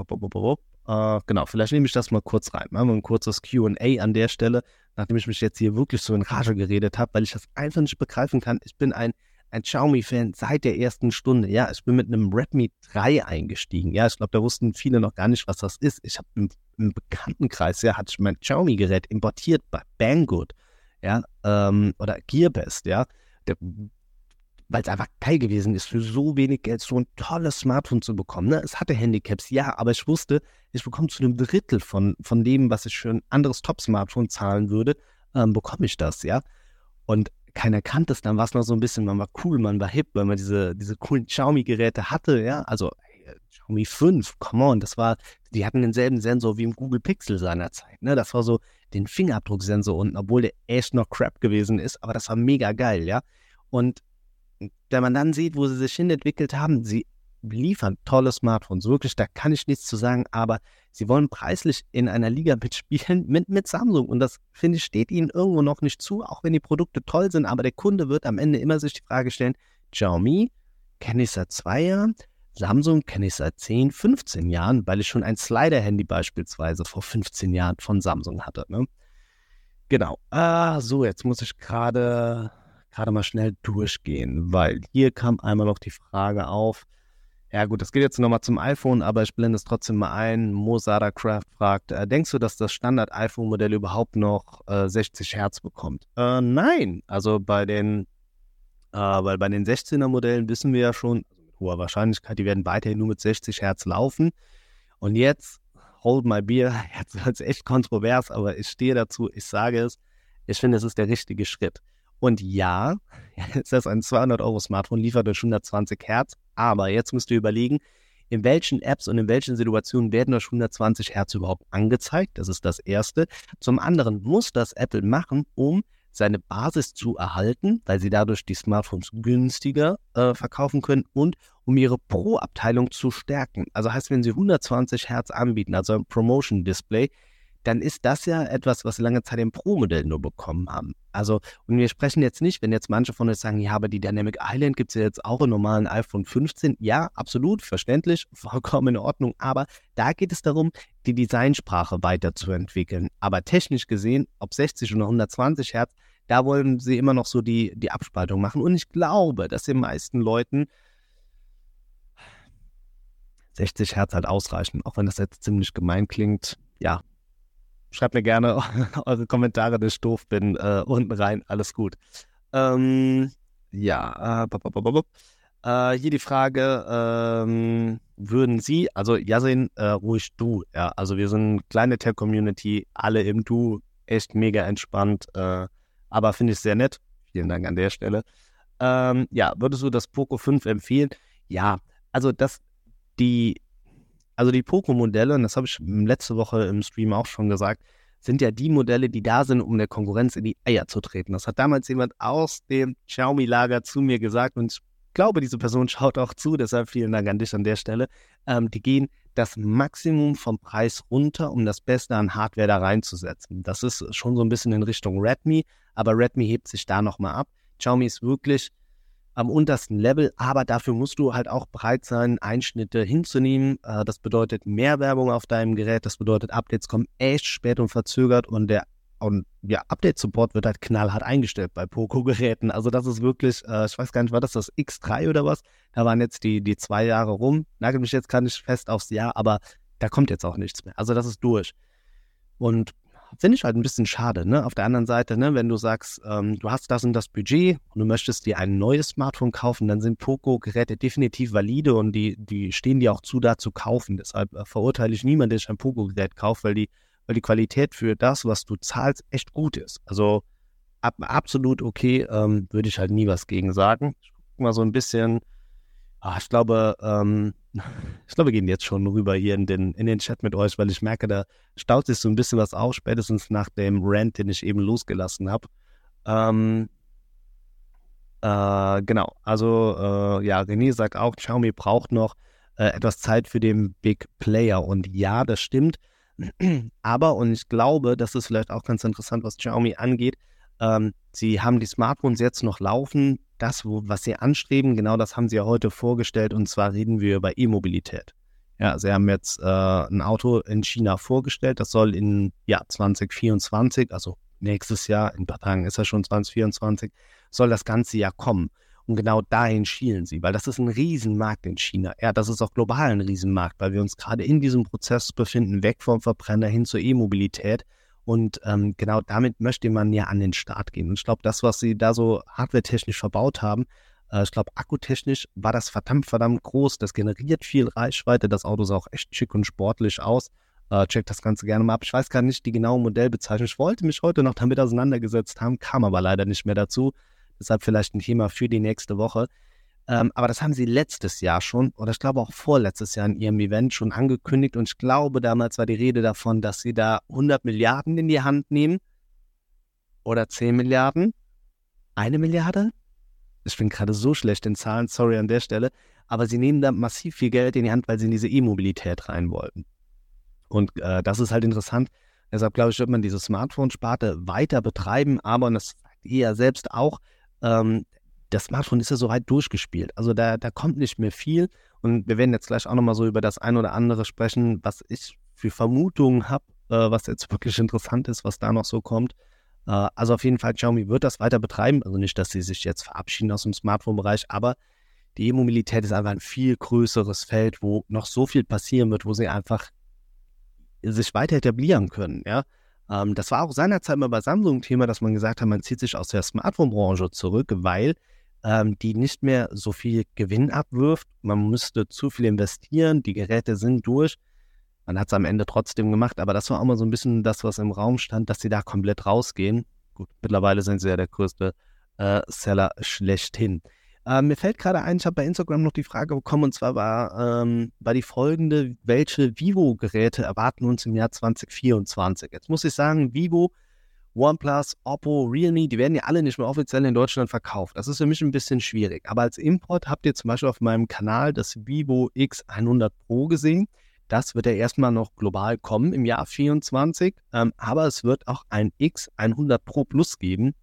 Speaker 1: äh, genau, vielleicht nehme ich das mal kurz rein. Machen wir ein kurzes QA an der Stelle, nachdem ich mich jetzt hier wirklich so in Rage geredet habe, weil ich das einfach nicht begreifen kann. Ich bin ein, ein Xiaomi-Fan seit der ersten Stunde. Ja, ich bin mit einem Redmi 3 eingestiegen. Ja, ich glaube, da wussten viele noch gar nicht, was das ist. Ich habe im, im, Bekanntenkreis, ja, hatte ich mein Xiaomi-Gerät importiert bei Banggood, ja, ähm, oder Gearbest, ja. Der, weil es einfach geil gewesen ist, für so wenig Geld so ein tolles Smartphone zu bekommen. Ne? Es hatte Handicaps, ja, aber ich wusste, ich bekomme zu einem Drittel von, von dem, was ich für ein anderes Top-Smartphone zahlen würde, ähm, bekomme ich das, ja. Und keiner kannte es, dann war es noch so ein bisschen, man war cool, man war hip, weil man diese, diese coolen Xiaomi-Geräte hatte, ja. Also Xiaomi 5, come on, das war, die hatten denselben Sensor wie im Google Pixel seinerzeit, ne? Das war so den Fingerabdrucksensor unten, obwohl der echt noch crap gewesen ist, aber das war mega geil, ja. Und wenn man dann sieht, wo sie sich hin entwickelt haben, sie liefern tolle Smartphones, wirklich, da kann ich nichts zu sagen, aber sie wollen preislich in einer Liga mitspielen mit, mit Samsung und das, finde ich, steht ihnen irgendwo noch nicht zu, auch wenn die Produkte toll sind, aber der Kunde wird am Ende immer sich die Frage stellen, Xiaomi kenne ich seit zwei Jahren, Samsung kenne ich seit 10, 15 Jahren, weil ich schon ein Slider-Handy beispielsweise vor 15 Jahren von Samsung hatte. Ne? Genau. Ah, so, jetzt muss ich gerade gerade mal schnell durchgehen, weil hier kam einmal noch die Frage auf. Ja gut, das geht jetzt nochmal zum iPhone, aber ich blende es trotzdem mal ein. Mosada Craft fragt, äh, denkst du, dass das Standard-iPhone-Modell überhaupt noch äh, 60 Hertz bekommt? Äh, nein, also bei den, äh, weil bei den 16er Modellen wissen wir ja schon, also mit hoher Wahrscheinlichkeit, die werden weiterhin nur mit 60 Hertz laufen. Und jetzt, hold my beer, jetzt wird es echt kontrovers, aber ich stehe dazu, ich sage es, ich finde, es ist der richtige Schritt. Und ja, ist ein 200-Euro-Smartphone, liefert durch 120 Hertz. Aber jetzt musst du überlegen, in welchen Apps und in welchen Situationen werden durch 120 Hertz überhaupt angezeigt? Das ist das Erste. Zum anderen muss das Apple machen, um seine Basis zu erhalten, weil sie dadurch die Smartphones günstiger äh, verkaufen können und um ihre Pro-Abteilung zu stärken. Also heißt, wenn sie 120 Hertz anbieten, also ein Promotion-Display, dann ist das ja etwas, was sie lange Zeit im Pro-Modell nur bekommen haben. Also, und wir sprechen jetzt nicht, wenn jetzt manche von uns sagen, ja, aber die Dynamic Island gibt es ja jetzt auch im normalen iPhone 15. Ja, absolut, verständlich, vollkommen in Ordnung. Aber da geht es darum, die Designsprache weiterzuentwickeln. Aber technisch gesehen, ob 60 oder 120 Hertz, da wollen sie immer noch so die, die Abspaltung machen. Und ich glaube, dass den meisten Leuten 60 Hertz halt ausreichen, auch wenn das jetzt ziemlich gemein klingt. Ja, Schreibt mir gerne eure Kommentare, dass ich doof bin, äh, unten rein. Alles gut. Ähm, ja, äh, äh, hier die Frage, ähm, würden Sie, also Yasin, äh, ruhig du, ja, also wir sind eine kleine Tech-Community, alle im Du, echt mega entspannt, äh, aber finde ich sehr nett. Vielen Dank an der Stelle. Ähm, ja, würdest du das Poco 5 empfehlen? Ja, also das, die, also die Poco-Modelle, und das habe ich letzte Woche im Stream auch schon gesagt, sind ja die Modelle, die da sind, um der Konkurrenz in die Eier zu treten. Das hat damals jemand aus dem Xiaomi-Lager zu mir gesagt und ich glaube, diese Person schaut auch zu, deshalb vielen Dank an dich an der Stelle. Ähm, die gehen das Maximum vom Preis runter, um das Beste an Hardware da reinzusetzen. Das ist schon so ein bisschen in Richtung Redmi, aber Redmi hebt sich da nochmal ab. Xiaomi ist wirklich am untersten Level, aber dafür musst du halt auch bereit sein, Einschnitte hinzunehmen. Äh, das bedeutet mehr Werbung auf deinem Gerät, das bedeutet Updates kommen echt spät und verzögert und der und ja, Update-Support wird halt knallhart eingestellt bei Poco-Geräten. Also das ist wirklich, äh, ich weiß gar nicht, war das das X3 oder was? Da waren jetzt die, die zwei Jahre rum. Nagel mich jetzt gar nicht fest aufs Jahr, aber da kommt jetzt auch nichts mehr. Also das ist durch. Und finde ich halt ein bisschen schade. Ne? Auf der anderen Seite, ne, wenn du sagst, ähm, du hast das und das Budget und du möchtest dir ein neues Smartphone kaufen, dann sind Poco-Geräte definitiv valide und die, die stehen dir auch zu, da zu kaufen. Deshalb äh, verurteile ich niemanden, der sich ein Poco-Gerät kauft, weil die, weil die Qualität für das, was du zahlst, echt gut ist. Also ab, absolut okay, ähm, würde ich halt nie was gegen sagen. Ich gucke mal so ein bisschen Ah, ich glaube, ähm, ich glaube, wir gehen jetzt schon rüber hier in den, in den Chat mit euch, weil ich merke, da staut sich so ein bisschen was auf, spätestens nach dem Rant, den ich eben losgelassen habe. Ähm, äh, genau, also äh, ja, René sagt auch, Xiaomi braucht noch äh, etwas Zeit für den Big Player. Und ja, das stimmt. Aber, und ich glaube, das ist vielleicht auch ganz interessant, was Xiaomi angeht, ähm, sie haben die Smartphones jetzt noch laufen, das, wo, was sie anstreben, genau das haben sie ja heute vorgestellt und zwar reden wir über E-Mobilität. Ja, sie haben jetzt äh, ein Auto in China vorgestellt, das soll in ja, 2024, also nächstes Jahr, in ein paar Tagen ist ja schon 2024, soll das ganze Jahr kommen. Und genau dahin schielen sie, weil das ist ein Riesenmarkt in China. Ja, das ist auch global ein Riesenmarkt, weil wir uns gerade in diesem Prozess befinden, weg vom Verbrenner hin zur E-Mobilität. Und ähm, genau damit möchte man ja an den Start gehen. Und ich glaube, das, was sie da so hardware-technisch verbaut haben, äh, ich glaube, akkutechnisch war das verdammt, verdammt groß. Das generiert viel Reichweite. Das Auto sah auch echt schick und sportlich aus. Äh, checkt das Ganze gerne mal ab. Ich weiß gar nicht die genaue Modellbezeichnung. Ich wollte mich heute noch damit auseinandergesetzt haben, kam aber leider nicht mehr dazu. Deshalb vielleicht ein Thema für die nächste Woche. Ähm, aber das haben sie letztes Jahr schon, oder ich glaube auch vorletztes Jahr in ihrem Event schon angekündigt. Und ich glaube, damals war die Rede davon, dass sie da 100 Milliarden in die Hand nehmen. Oder 10 Milliarden. Eine Milliarde? Ich bin gerade so schlecht in Zahlen, sorry an der Stelle. Aber sie nehmen da massiv viel Geld in die Hand, weil sie in diese E-Mobilität rein wollten. Und äh, das ist halt interessant. Deshalb glaube ich, wird man diese Smartphone-Sparte weiter betreiben. Aber, und das sagt ihr ja selbst auch, ähm, das Smartphone ist ja so weit durchgespielt. Also da, da kommt nicht mehr viel. Und wir werden jetzt gleich auch nochmal so über das ein oder andere sprechen, was ich für Vermutungen habe, äh, was jetzt wirklich interessant ist, was da noch so kommt. Äh, also auf jeden Fall, Xiaomi wird das weiter betreiben. Also nicht, dass sie sich jetzt verabschieden aus dem Smartphone-Bereich, aber die E-Mobilität ist einfach ein viel größeres Feld, wo noch so viel passieren wird, wo sie einfach sich weiter etablieren können, ja. Ähm, das war auch seinerzeit mal bei Samsung Thema, dass man gesagt hat, man zieht sich aus der Smartphone-Branche zurück, weil ähm, die nicht mehr so viel Gewinn abwirft. Man müsste zu viel investieren, die Geräte sind durch. Man hat es am Ende trotzdem gemacht, aber das war auch mal so ein bisschen das, was im Raum stand, dass sie da komplett rausgehen. Gut, mittlerweile sind sie ja der größte äh, Seller schlechthin. Äh, mir fällt gerade ein, ich habe bei Instagram noch die Frage bekommen, und zwar war, ähm, war die folgende, welche Vivo-Geräte erwarten uns im Jahr 2024? Jetzt muss ich sagen, Vivo OnePlus, Oppo, Realme, die werden ja alle nicht mehr offiziell in Deutschland verkauft. Das ist für mich ein bisschen schwierig. Aber als Import habt ihr zum Beispiel auf meinem Kanal das Vivo X100 Pro gesehen. Das wird ja erstmal noch global kommen im Jahr 2024. Ähm, aber es wird auch ein X100 Pro Plus geben.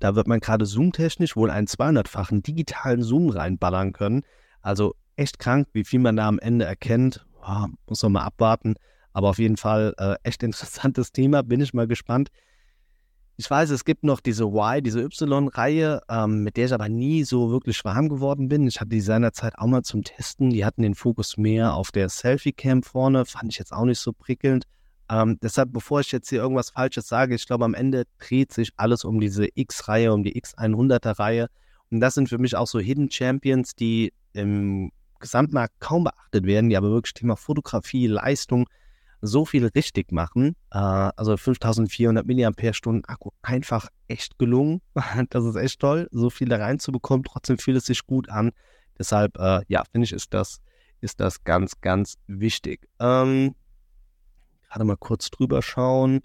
Speaker 1: Da wird man gerade zoomtechnisch wohl einen 200-fachen digitalen Zoom reinballern können. Also echt krank, wie viel man da am Ende erkennt. Oh, muss man mal abwarten. Aber auf jeden Fall äh, echt interessantes Thema. Bin ich mal gespannt. Ich weiß, es gibt noch diese Y, diese Y-Reihe, ähm, mit der ich aber nie so wirklich warm geworden bin. Ich hatte die seinerzeit auch mal zum Testen. Die hatten den Fokus mehr auf der Selfie-Cam vorne. Fand ich jetzt auch nicht so prickelnd. Ähm, deshalb, bevor ich jetzt hier irgendwas Falsches sage, ich glaube, am Ende dreht sich alles um diese X-Reihe, um die X100er-Reihe. Und das sind für mich auch so Hidden Champions, die im Gesamtmarkt kaum beachtet werden, die aber wirklich Thema Fotografie, Leistung so viel richtig machen. Äh, also 5400 mAh Akku einfach echt gelungen. das ist echt toll, so viel da reinzubekommen. Trotzdem fühlt es sich gut an. Deshalb, äh, ja, finde ich, ist das, ist das ganz, ganz wichtig. Ähm, gerade mal kurz drüber schauen,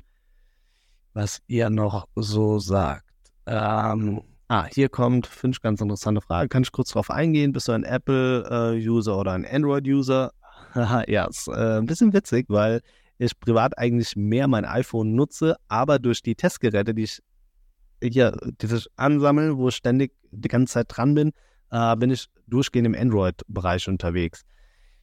Speaker 1: was ihr noch so sagt. Ähm, ah, hier kommt, finde ich ganz interessante Frage. Kann ich kurz drauf eingehen? Bist du ein Apple-User äh, oder ein Android-User? ja, ist äh, ein bisschen witzig, weil ich privat eigentlich mehr mein iPhone nutze, aber durch die Testgeräte, die ich hier dieses ansammeln, wo ich ständig die ganze Zeit dran bin, äh, bin ich durchgehend im Android-Bereich unterwegs.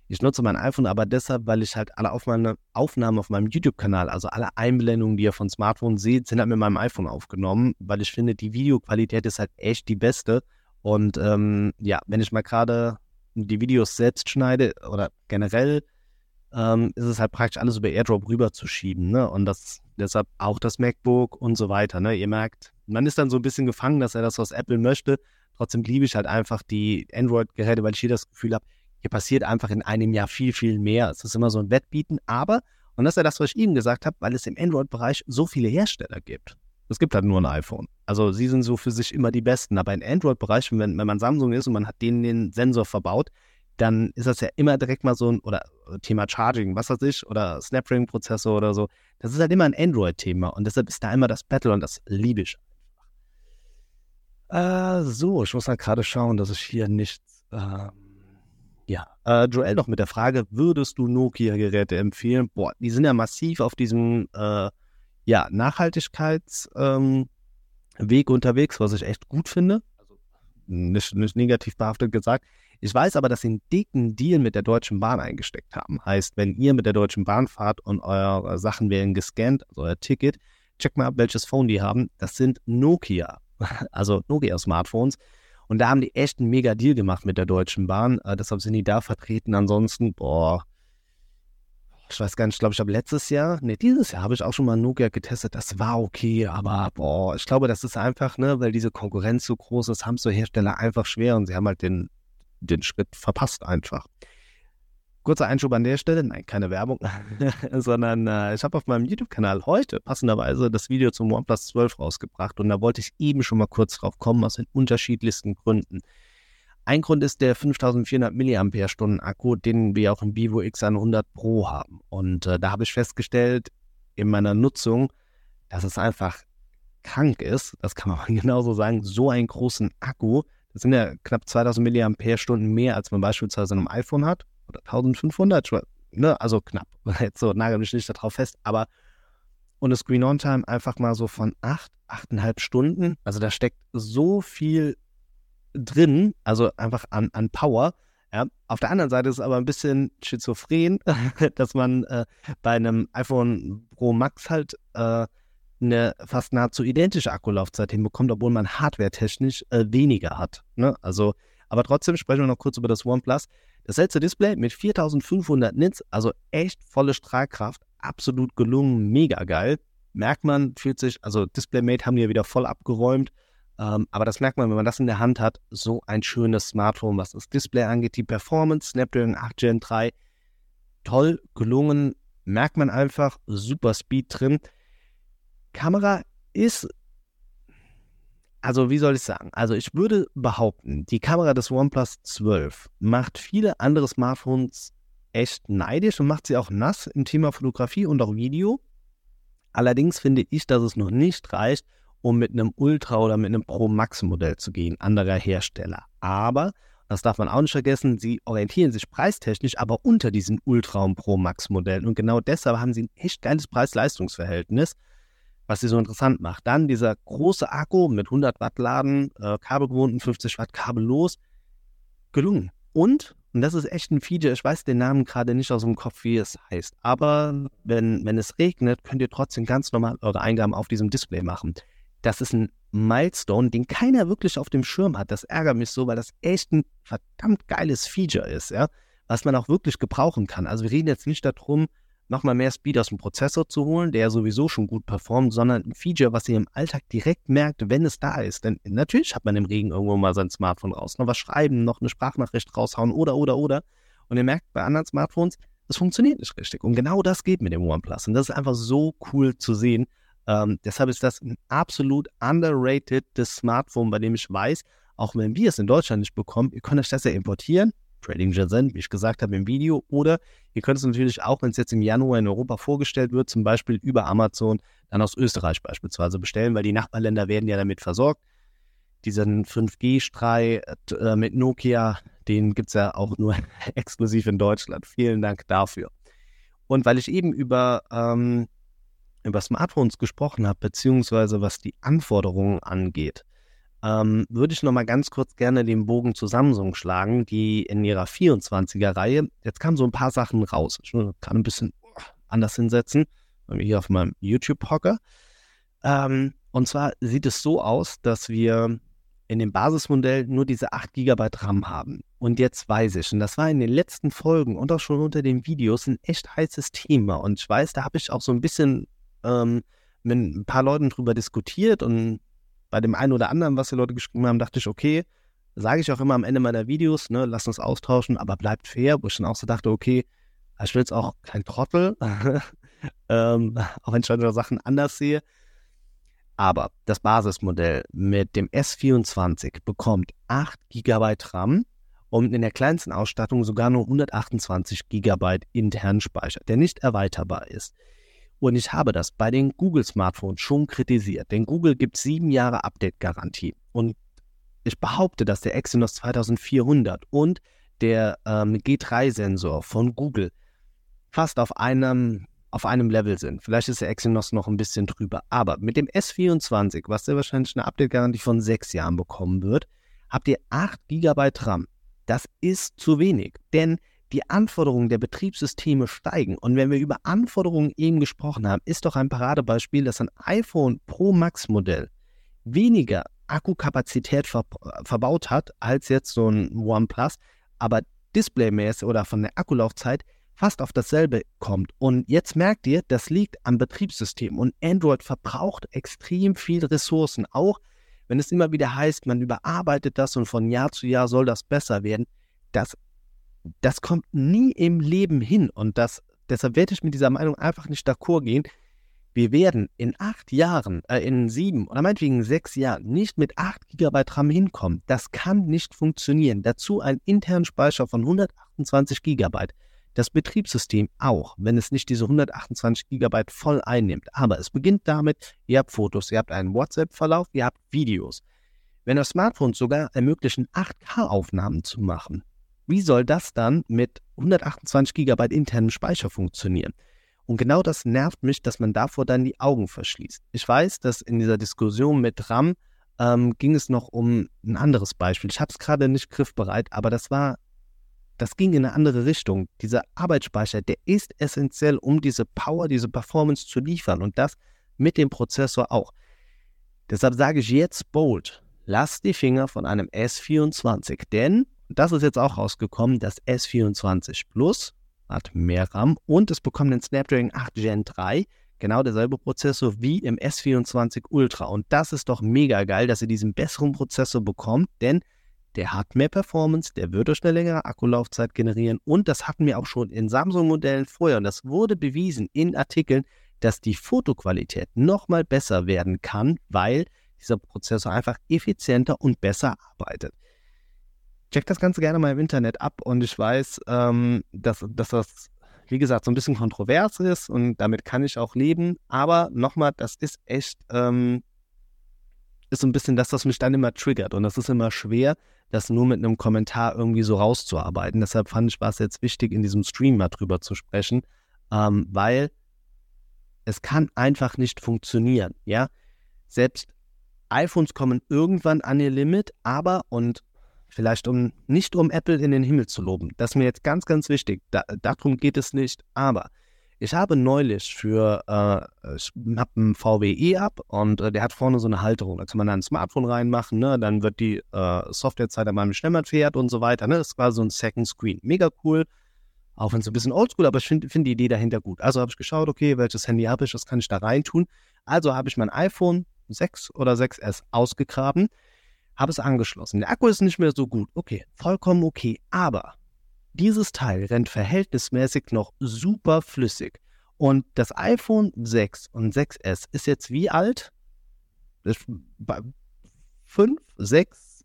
Speaker 1: Ich nutze mein iPhone aber deshalb, weil ich halt alle Aufnahme, Aufnahmen auf meinem YouTube-Kanal, also alle Einblendungen, die ihr von Smartphone seht, sind halt mit meinem iPhone aufgenommen, weil ich finde, die Videoqualität ist halt echt die beste. Und ähm, ja, wenn ich mal gerade die Videos selbst schneide oder generell, ähm, ist es halt praktisch alles über AirDrop rüberzuschieben. Ne? Und das deshalb auch das MacBook und so weiter. Ne? Ihr merkt, man ist dann so ein bisschen gefangen, dass er das, was Apple möchte. Trotzdem liebe ich halt einfach die Android-Geräte, weil ich hier das Gefühl habe, hier passiert einfach in einem Jahr viel, viel mehr. Es ist immer so ein Wettbieten, aber, und das ist ja das, was ich Ihnen gesagt habe, weil es im Android-Bereich so viele Hersteller gibt. Es gibt halt nur ein iPhone. Also sie sind so für sich immer die Besten. Aber im Android-Bereich, wenn, wenn man Samsung ist und man hat denen den Sensor verbaut, dann ist das ja immer direkt mal so ein, oder Thema Charging, was weiß ich, oder Snapdragon-Prozessor oder so. Das ist halt immer ein Android-Thema und deshalb ist da immer das Battle und das liebe ich. Äh, so, ich muss halt gerade schauen, dass ich hier nichts. Ähm, ja, äh, Joel noch mit der Frage: Würdest du Nokia-Geräte empfehlen? Boah, die sind ja massiv auf diesem äh, ja, Nachhaltigkeitsweg ähm, unterwegs, was ich echt gut finde. Also nicht, nicht negativ behaftet gesagt. Ich weiß aber, dass sie einen dicken Deal mit der Deutschen Bahn eingesteckt haben. Heißt, wenn ihr mit der Deutschen Bahn fahrt und eure Sachen werden gescannt, also euer Ticket, checkt mal ab, welches Phone die haben. Das sind Nokia also Nokia-Smartphones. Und da haben die echt einen mega Deal gemacht mit der Deutschen Bahn. Äh, deshalb sind die da vertreten. Ansonsten, boah, ich weiß gar nicht, ich glaube, ich habe letztes Jahr, nee, dieses Jahr habe ich auch schon mal Nokia getestet. Das war okay, aber boah, ich glaube, das ist einfach, ne, weil diese Konkurrenz so groß ist, haben so Hersteller einfach schwer und sie haben halt den, den Schritt verpasst einfach. Kurzer Einschub an der Stelle, nein, keine Werbung, sondern äh, ich habe auf meinem YouTube-Kanal heute passenderweise das Video zum OnePlus 12 rausgebracht und da wollte ich eben schon mal kurz drauf kommen, aus den unterschiedlichsten Gründen. Ein Grund ist der 5400 mAh Akku, den wir auch im Vivo X100 Pro haben. Und äh, da habe ich festgestellt in meiner Nutzung, dass es einfach krank ist, das kann man genauso sagen, so einen großen Akku, das sind ja knapp 2000 mAh mehr, als man beispielsweise in einem iPhone hat oder 1500, ne? also knapp. Jetzt so nagel mich nicht darauf fest, aber und das Screen-On-Time einfach mal so von acht, achteinhalb Stunden. Also da steckt so viel drin, also einfach an, an Power. Ja. Auf der anderen Seite ist es aber ein bisschen schizophren, dass man äh, bei einem iPhone Pro Max halt äh, eine fast nahezu identische Akkulaufzeit hinbekommt, obwohl man hardware-technisch äh, weniger hat. Ne? Also, aber trotzdem sprechen wir noch kurz über das OnePlus. Das letzte Display mit 4500 Nits, also echt volle Strahlkraft, absolut gelungen, mega geil. Merkt man, fühlt sich, also DisplayMate haben die ja wieder voll abgeräumt. Ähm, aber das merkt man, wenn man das in der Hand hat, so ein schönes Smartphone, was das Display angeht, die Performance, Snapdragon 8 Gen 3, toll gelungen, merkt man einfach, super Speed drin. Kamera ist also wie soll ich sagen? Also ich würde behaupten, die Kamera des OnePlus 12 macht viele andere Smartphones echt neidisch und macht sie auch nass im Thema Fotografie und auch Video. Allerdings finde ich, dass es noch nicht reicht, um mit einem Ultra oder mit einem Pro Max Modell zu gehen, anderer Hersteller. Aber, das darf man auch nicht vergessen, sie orientieren sich preistechnisch aber unter diesen Ultra und Pro Max Modellen. Und genau deshalb haben sie ein echt geiles Preis-Leistungs-Verhältnis was sie so interessant macht. Dann dieser große Akku mit 100 Watt Laden, äh, kabelgebunden, 50 Watt kabellos, gelungen. Und, und das ist echt ein Feature, ich weiß den Namen gerade nicht aus dem Kopf, wie es heißt, aber wenn, wenn es regnet, könnt ihr trotzdem ganz normal eure Eingaben auf diesem Display machen. Das ist ein Milestone, den keiner wirklich auf dem Schirm hat. Das ärgert mich so, weil das echt ein verdammt geiles Feature ist, ja, was man auch wirklich gebrauchen kann. Also wir reden jetzt nicht darum, nochmal mehr Speed aus dem Prozessor zu holen, der sowieso schon gut performt, sondern ein Feature, was ihr im Alltag direkt merkt, wenn es da ist. Denn natürlich hat man im Regen irgendwo mal sein Smartphone raus, noch was schreiben, noch eine Sprachnachricht raushauen oder, oder, oder. Und ihr merkt bei anderen Smartphones, das funktioniert nicht richtig. Und genau das geht mit dem OnePlus. Und das ist einfach so cool zu sehen. Ähm, deshalb ist das ein absolut underrated Smartphone, bei dem ich weiß, auch wenn wir es in Deutschland nicht bekommen, ihr könnt euch das ja importieren, Trading Shenzhen, wie ich gesagt habe im Video. Oder ihr könnt es natürlich auch, wenn es jetzt im Januar in Europa vorgestellt wird, zum Beispiel über Amazon, dann aus Österreich beispielsweise bestellen, weil die Nachbarländer werden ja damit versorgt. Diesen 5G-Streit äh, mit Nokia, den gibt es ja auch nur exklusiv in Deutschland. Vielen Dank dafür. Und weil ich eben über, ähm, über Smartphones gesprochen habe, beziehungsweise was die Anforderungen angeht, ähm, würde ich noch mal ganz kurz gerne den Bogen zu Samsung schlagen, die in ihrer 24er-Reihe, jetzt kamen so ein paar Sachen raus. Ich kann ein bisschen anders hinsetzen, hier auf meinem YouTube-Hocker. Ähm, und zwar sieht es so aus, dass wir in dem Basismodell nur diese 8 GB RAM haben. Und jetzt weiß ich, und das war in den letzten Folgen und auch schon unter den Videos ein echt heißes Thema. Und ich weiß, da habe ich auch so ein bisschen ähm, mit ein paar Leuten drüber diskutiert und bei dem einen oder anderen, was die Leute geschrieben haben, dachte ich, okay, sage ich auch immer am Ende meiner Videos, ne, lass uns austauschen, aber bleibt fair, wo ich dann auch so dachte, okay, ich will jetzt auch kein Trottel, ähm, auch wenn ich andere Sachen anders sehe. Aber das Basismodell mit dem S24 bekommt 8 GB RAM und in der kleinsten Ausstattung sogar nur 128 GB internen Speicher, der nicht erweiterbar ist. Und ich habe das bei den Google-Smartphones schon kritisiert, denn Google gibt sieben Jahre Update-Garantie. Und ich behaupte, dass der Exynos 2400 und der ähm, G3-Sensor von Google fast auf einem, auf einem Level sind. Vielleicht ist der Exynos noch ein bisschen drüber. Aber mit dem S24, was sehr wahrscheinlich eine Update-Garantie von sechs Jahren bekommen wird, habt ihr 8 GB RAM. Das ist zu wenig, denn die Anforderungen der Betriebssysteme steigen. Und wenn wir über Anforderungen eben gesprochen haben, ist doch ein Paradebeispiel, dass ein iPhone Pro Max Modell weniger Akkukapazität ver verbaut hat als jetzt so ein OnePlus, aber displaymäßig oder von der Akkulaufzeit fast auf dasselbe kommt. Und jetzt merkt ihr, das liegt am Betriebssystem und Android verbraucht extrem viel Ressourcen, auch wenn es immer wieder heißt, man überarbeitet das und von Jahr zu Jahr soll das besser werden. Das das kommt nie im Leben hin. Und das, deshalb werde ich mit dieser Meinung einfach nicht d'accord gehen. Wir werden in acht Jahren, äh, in sieben oder meinetwegen sechs Jahren nicht mit 8 GB RAM hinkommen. Das kann nicht funktionieren. Dazu ein internen Speicher von 128 GB. Das Betriebssystem auch, wenn es nicht diese 128 GB voll einnimmt. Aber es beginnt damit, ihr habt Fotos, ihr habt einen WhatsApp-Verlauf, ihr habt Videos. Wenn das Smartphone sogar ermöglichen, 8K-Aufnahmen zu machen, wie soll das dann mit 128 GB internen Speicher funktionieren? Und genau das nervt mich, dass man davor dann die Augen verschließt. Ich weiß, dass in dieser Diskussion mit RAM ähm, ging es noch um ein anderes Beispiel. Ich habe es gerade nicht griffbereit, aber das war, das ging in eine andere Richtung. Dieser Arbeitsspeicher, der ist essentiell, um diese Power, diese Performance zu liefern und das mit dem Prozessor auch. Deshalb sage ich jetzt bold, lasst die Finger von einem S24, denn das ist jetzt auch rausgekommen, das S24 Plus hat mehr RAM und es bekommt den Snapdragon 8 Gen 3, genau derselbe Prozessor wie im S24 Ultra. Und das ist doch mega geil, dass ihr diesen besseren Prozessor bekommt, denn der hat mehr Performance, der wird euch eine längere Akkulaufzeit generieren. Und das hatten wir auch schon in Samsung-Modellen vorher. Und das wurde bewiesen in Artikeln, dass die Fotoqualität nochmal besser werden kann, weil dieser Prozessor einfach effizienter und besser arbeitet check das Ganze gerne mal im Internet ab und ich weiß, ähm, dass, dass das, wie gesagt, so ein bisschen kontrovers ist und damit kann ich auch leben. Aber nochmal, das ist echt, ähm, ist so ein bisschen das, was mich dann immer triggert und das ist immer schwer, das nur mit einem Kommentar irgendwie so rauszuarbeiten. Deshalb fand ich, war es jetzt wichtig, in diesem Stream mal drüber zu sprechen, ähm, weil es kann einfach nicht funktionieren, ja. Selbst iPhones kommen irgendwann an ihr Limit, aber, und Vielleicht um nicht um Apple in den Himmel zu loben. Das ist mir jetzt ganz, ganz wichtig. Da, darum geht es nicht. Aber ich habe neulich für, äh, ich habe einen VWE ab und äh, der hat vorne so eine Halterung. Da kann man dann ein Smartphone reinmachen, ne? dann wird die äh, Softwarezeit an meinem Schnellmann fährt und so weiter. Ne? Das war so ein Second Screen. Mega cool. Auch wenn es ein bisschen oldschool, aber ich finde find die Idee dahinter gut. Also habe ich geschaut, okay, welches Handy habe ich, was kann ich da reintun? Also habe ich mein iPhone 6 oder 6S ausgegraben, habe es angeschlossen. Der Akku ist nicht mehr so gut. Okay, vollkommen okay. Aber dieses Teil rennt verhältnismäßig noch super flüssig. Und das iPhone 6 und 6S ist jetzt wie alt? Fünf, sechs,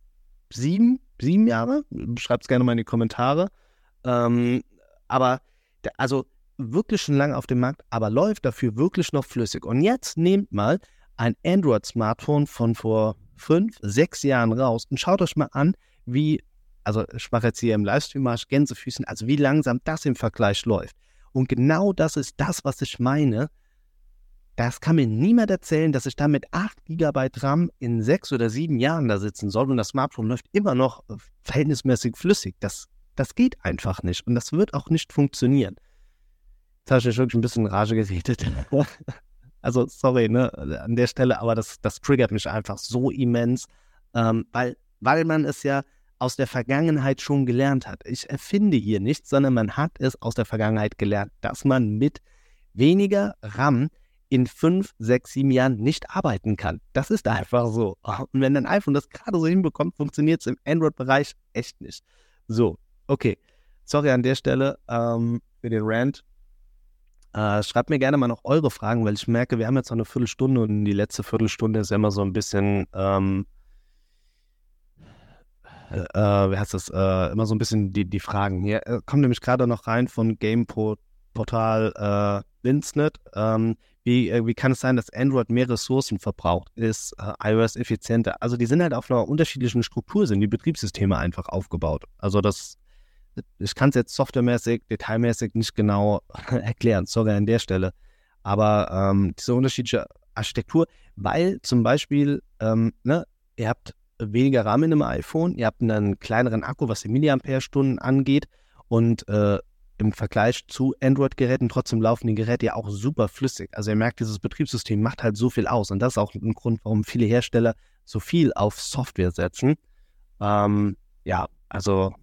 Speaker 1: sieben, sieben Jahre? Schreibt es gerne mal in die Kommentare. Ähm, aber, also wirklich schon lange auf dem Markt, aber läuft dafür wirklich noch flüssig. Und jetzt nehmt mal ein Android-Smartphone von vor fünf, sechs Jahren raus und schaut euch mal an, wie, also ich mache jetzt hier im Livestream mal Gänsefüßen, also wie langsam das im Vergleich läuft. Und genau das ist das, was ich meine. Das kann mir niemand erzählen, dass ich da mit 8 GB RAM in sechs oder sieben Jahren da sitzen soll und das Smartphone läuft immer noch verhältnismäßig flüssig. Das, das geht einfach nicht und das wird auch nicht funktionieren. Jetzt habe ich wirklich ein bisschen Rage geredet. also, sorry, ne, an der Stelle, aber das, das triggert mich einfach so immens, ähm, weil, weil man es ja aus der Vergangenheit schon gelernt hat. Ich erfinde hier nichts, sondern man hat es aus der Vergangenheit gelernt, dass man mit weniger RAM in fünf, sechs, sieben Jahren nicht arbeiten kann. Das ist einfach so. Und wenn ein iPhone das gerade so hinbekommt, funktioniert es im Android-Bereich echt nicht. So, okay. Sorry an der Stelle ähm, für den Rant. Äh, schreibt mir gerne mal noch eure Fragen, weil ich merke, wir haben jetzt noch eine Viertelstunde und die letzte Viertelstunde ist ja immer so ein bisschen ähm, äh, wie heißt das, äh, immer so ein bisschen die, die Fragen. Hier äh, kommt nämlich gerade noch rein von Game-Portal äh, Windsnet. Ähm, wie, äh, wie kann es sein, dass Android mehr Ressourcen verbraucht? Ist äh, iOS effizienter? Also die sind halt auf einer unterschiedlichen Struktur, sind die Betriebssysteme einfach aufgebaut. Also das, ich kann es jetzt softwaremäßig, detailmäßig nicht genau erklären, sorry an der Stelle. Aber ähm, diese unterschiedliche Architektur, weil zum Beispiel, ähm, ne, ihr habt weniger RAM in einem iPhone, ihr habt einen kleineren Akku, was die Milliampere-Stunden angeht und äh, im Vergleich zu Android-Geräten trotzdem laufen die Geräte ja auch super flüssig. Also ihr merkt, dieses Betriebssystem macht halt so viel aus und das ist auch ein Grund, warum viele Hersteller so viel auf Software setzen. Ähm, ja, also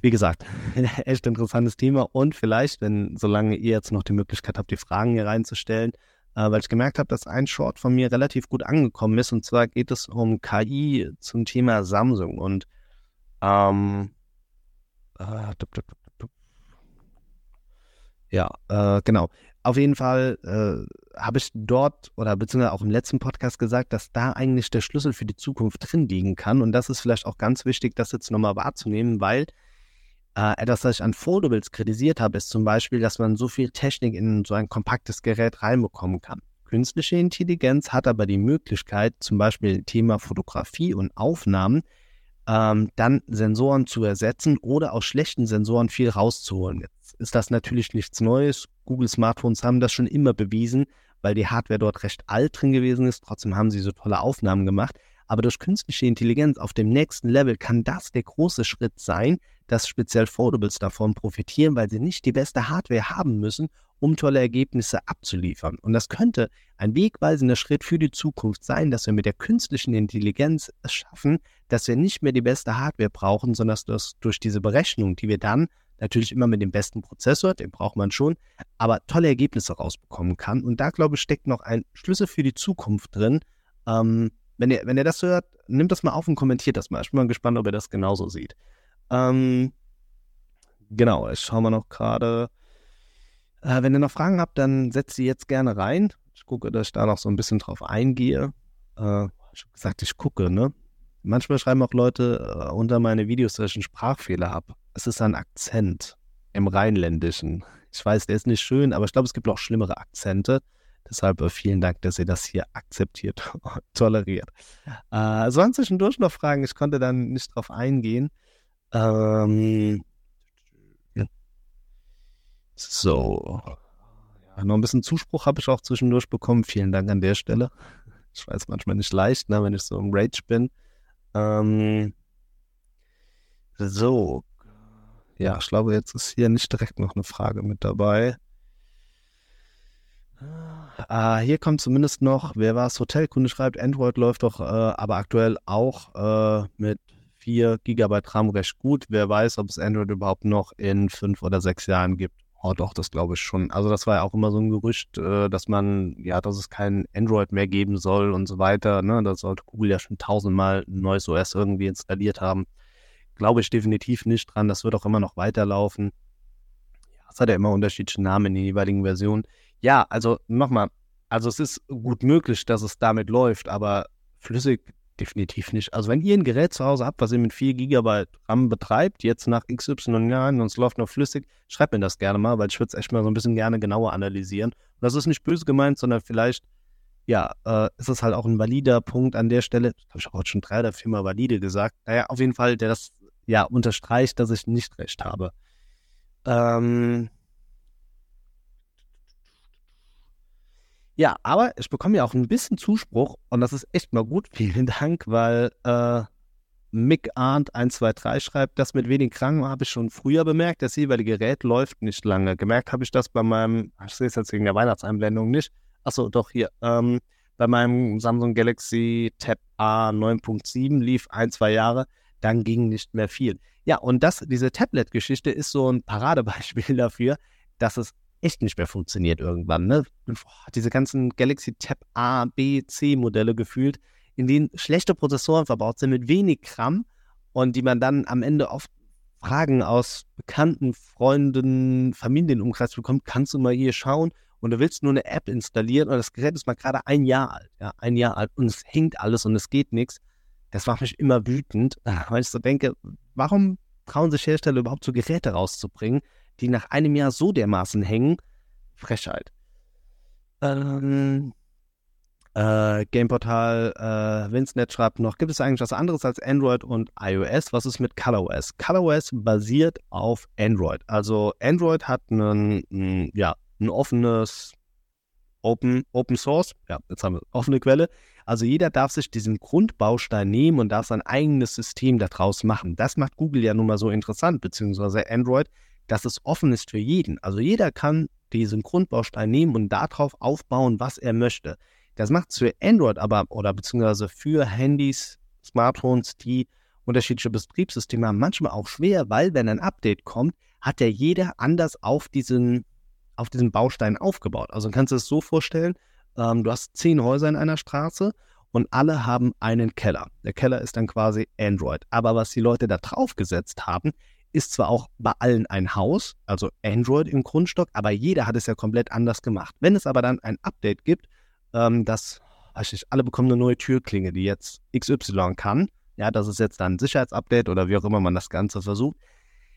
Speaker 1: wie gesagt, echt interessantes Thema und vielleicht, wenn, solange ihr jetzt noch die Möglichkeit habt, die Fragen hier reinzustellen, äh, weil ich gemerkt habe, dass ein Short von mir relativ gut angekommen ist. Und zwar geht es um KI zum Thema Samsung. Und ähm, äh, ja, äh, genau. Auf jeden Fall äh, habe ich dort oder beziehungsweise auch im letzten Podcast gesagt, dass da eigentlich der Schlüssel für die Zukunft drin liegen kann. Und das ist vielleicht auch ganz wichtig, das jetzt nochmal wahrzunehmen, weil äh, etwas, was ich an Foldables kritisiert habe, ist zum Beispiel, dass man so viel Technik in so ein kompaktes Gerät reinbekommen kann. Künstliche Intelligenz hat aber die Möglichkeit, zum Beispiel Thema Fotografie und Aufnahmen, ähm, dann Sensoren zu ersetzen oder aus schlechten Sensoren viel rauszuholen. Jetzt ist das natürlich nichts Neues. Google Smartphones haben das schon immer bewiesen, weil die Hardware dort recht alt drin gewesen ist. Trotzdem haben sie so tolle Aufnahmen gemacht. Aber durch künstliche Intelligenz auf dem nächsten Level kann das der große Schritt sein, dass speziell Foldables davon profitieren, weil sie nicht die beste Hardware haben müssen, um tolle Ergebnisse abzuliefern. Und das könnte ein wegweisender Schritt für die Zukunft sein, dass wir mit der künstlichen Intelligenz es schaffen, dass wir nicht mehr die beste Hardware brauchen, sondern dass durch diese Berechnung, die wir dann natürlich immer mit dem besten Prozessor, den braucht man schon, aber tolle Ergebnisse rausbekommen kann. Und da, glaube ich, steckt noch ein Schlüssel für die Zukunft drin, ähm, wenn ihr, wenn ihr das hört, nimmt das mal auf und kommentiert das mal. Ich bin mal gespannt, ob ihr das genauso seht. Ähm, genau, ich schaue mal noch gerade. Äh, wenn ihr noch Fragen habt, dann setzt sie jetzt gerne rein. Ich gucke, dass ich da noch so ein bisschen drauf eingehe. Äh, ich habe gesagt, ich gucke, ne? Manchmal schreiben auch Leute äh, unter meine Videos, dass ich einen Sprachfehler habe. Es ist ein Akzent im Rheinländischen. Ich weiß, der ist nicht schön, aber ich glaube, es gibt auch schlimmere Akzente. Deshalb äh, vielen Dank, dass ihr das hier akzeptiert und toleriert. Äh, sonst zwischendurch noch Fragen, ich konnte dann nicht drauf eingehen. Ähm, so. Ja, noch ein bisschen Zuspruch habe ich auch zwischendurch bekommen. Vielen Dank an der Stelle. Ich weiß manchmal nicht leicht, ne, wenn ich so im Rage bin. Ähm, so. Ja, ich glaube, jetzt ist hier nicht direkt noch eine Frage mit dabei. Ah, hier kommt zumindest noch, wer war es? Hotelkunde schreibt, Android läuft doch äh, aber aktuell auch äh, mit 4 GB RAM recht gut. Wer weiß, ob es Android überhaupt noch in fünf oder sechs Jahren gibt. Oh doch, das glaube ich schon. Also das war ja auch immer so ein Gerücht, äh, dass man, ja, dass es kein Android mehr geben soll und so weiter. Ne? Da sollte Google ja schon tausendmal ein neues OS irgendwie installiert haben. Glaube ich definitiv nicht dran. Das wird auch immer noch weiterlaufen. Ja, es hat ja immer unterschiedliche Namen in den jeweiligen Versionen. Ja, also nochmal, also es ist gut möglich, dass es damit läuft, aber flüssig definitiv nicht. Also wenn ihr ein Gerät zu Hause habt, was ihr mit 4 GB RAM betreibt, jetzt nach XY Jahren und es läuft noch flüssig, schreibt mir das gerne mal, weil ich würde es echt mal so ein bisschen gerne genauer analysieren. Und das ist nicht böse gemeint, sondern vielleicht, ja, äh, ist es halt auch ein valider Punkt an der Stelle. Das habe ich auch heute schon drei oder viermal valide gesagt. Naja, auf jeden Fall, der das ja unterstreicht, dass ich nicht recht habe. Ähm, Ja, aber ich bekomme ja auch ein bisschen Zuspruch und das ist echt mal gut. Vielen Dank, weil äh, Mick Arndt 123 schreibt, das mit wenig Kranken habe ich schon früher bemerkt. Das jeweilige Gerät läuft nicht lange. Gemerkt habe ich das bei meinem, ich sehe es jetzt wegen der Weihnachtseinblendung nicht. Achso, doch hier. Ähm, bei meinem Samsung Galaxy Tab A 9.7 lief ein, zwei Jahre, dann ging nicht mehr viel. Ja, und das, diese Tablet-Geschichte ist so ein Paradebeispiel dafür, dass es echt nicht mehr funktioniert irgendwann. Ne? Diese ganzen Galaxy Tab A, B, C Modelle gefühlt, in denen schlechte Prozessoren verbaut sind mit wenig RAM und die man dann am Ende oft Fragen aus Bekannten, Freunden, Familienumkreis bekommt, kannst du mal hier schauen und du willst nur eine App installieren und das Gerät ist mal gerade ein Jahr alt, ja, ein Jahr alt und es hängt alles und es geht nichts. Das macht mich immer wütend, weil ich so denke, warum trauen sich Hersteller überhaupt so Geräte rauszubringen, die nach einem Jahr so dermaßen hängen. Frechheit. Ähm, äh, Gameportal äh, Vincenet schreibt noch, gibt es eigentlich was anderes als Android und iOS? Was ist mit ColorOS? ColorOS basiert auf Android. Also Android hat einen, ein, ja, ein offenes Open, Open Source, ja, jetzt haben wir offene Quelle. Also jeder darf sich diesen Grundbaustein nehmen und darf sein eigenes System daraus machen. Das macht Google ja nun mal so interessant, beziehungsweise Android, dass es offen ist für jeden. Also jeder kann diesen Grundbaustein nehmen und darauf aufbauen, was er möchte. Das macht es für Android aber oder beziehungsweise für Handys, Smartphones, die unterschiedliche Betriebssysteme haben, manchmal auch schwer, weil wenn ein Update kommt, hat ja jeder anders auf diesen, auf diesen Baustein aufgebaut. Also kannst du es so vorstellen, ähm, du hast zehn Häuser in einer Straße und alle haben einen Keller. Der Keller ist dann quasi Android. Aber was die Leute da drauf gesetzt haben, ist zwar auch bei allen ein Haus, also Android im Grundstock, aber jeder hat es ja komplett anders gemacht. Wenn es aber dann ein Update gibt, ähm, das, weiß ich, alle bekommen eine neue Türklinge, die jetzt XY kann, ja, das ist jetzt dann ein Sicherheitsupdate oder wie auch immer man das Ganze versucht,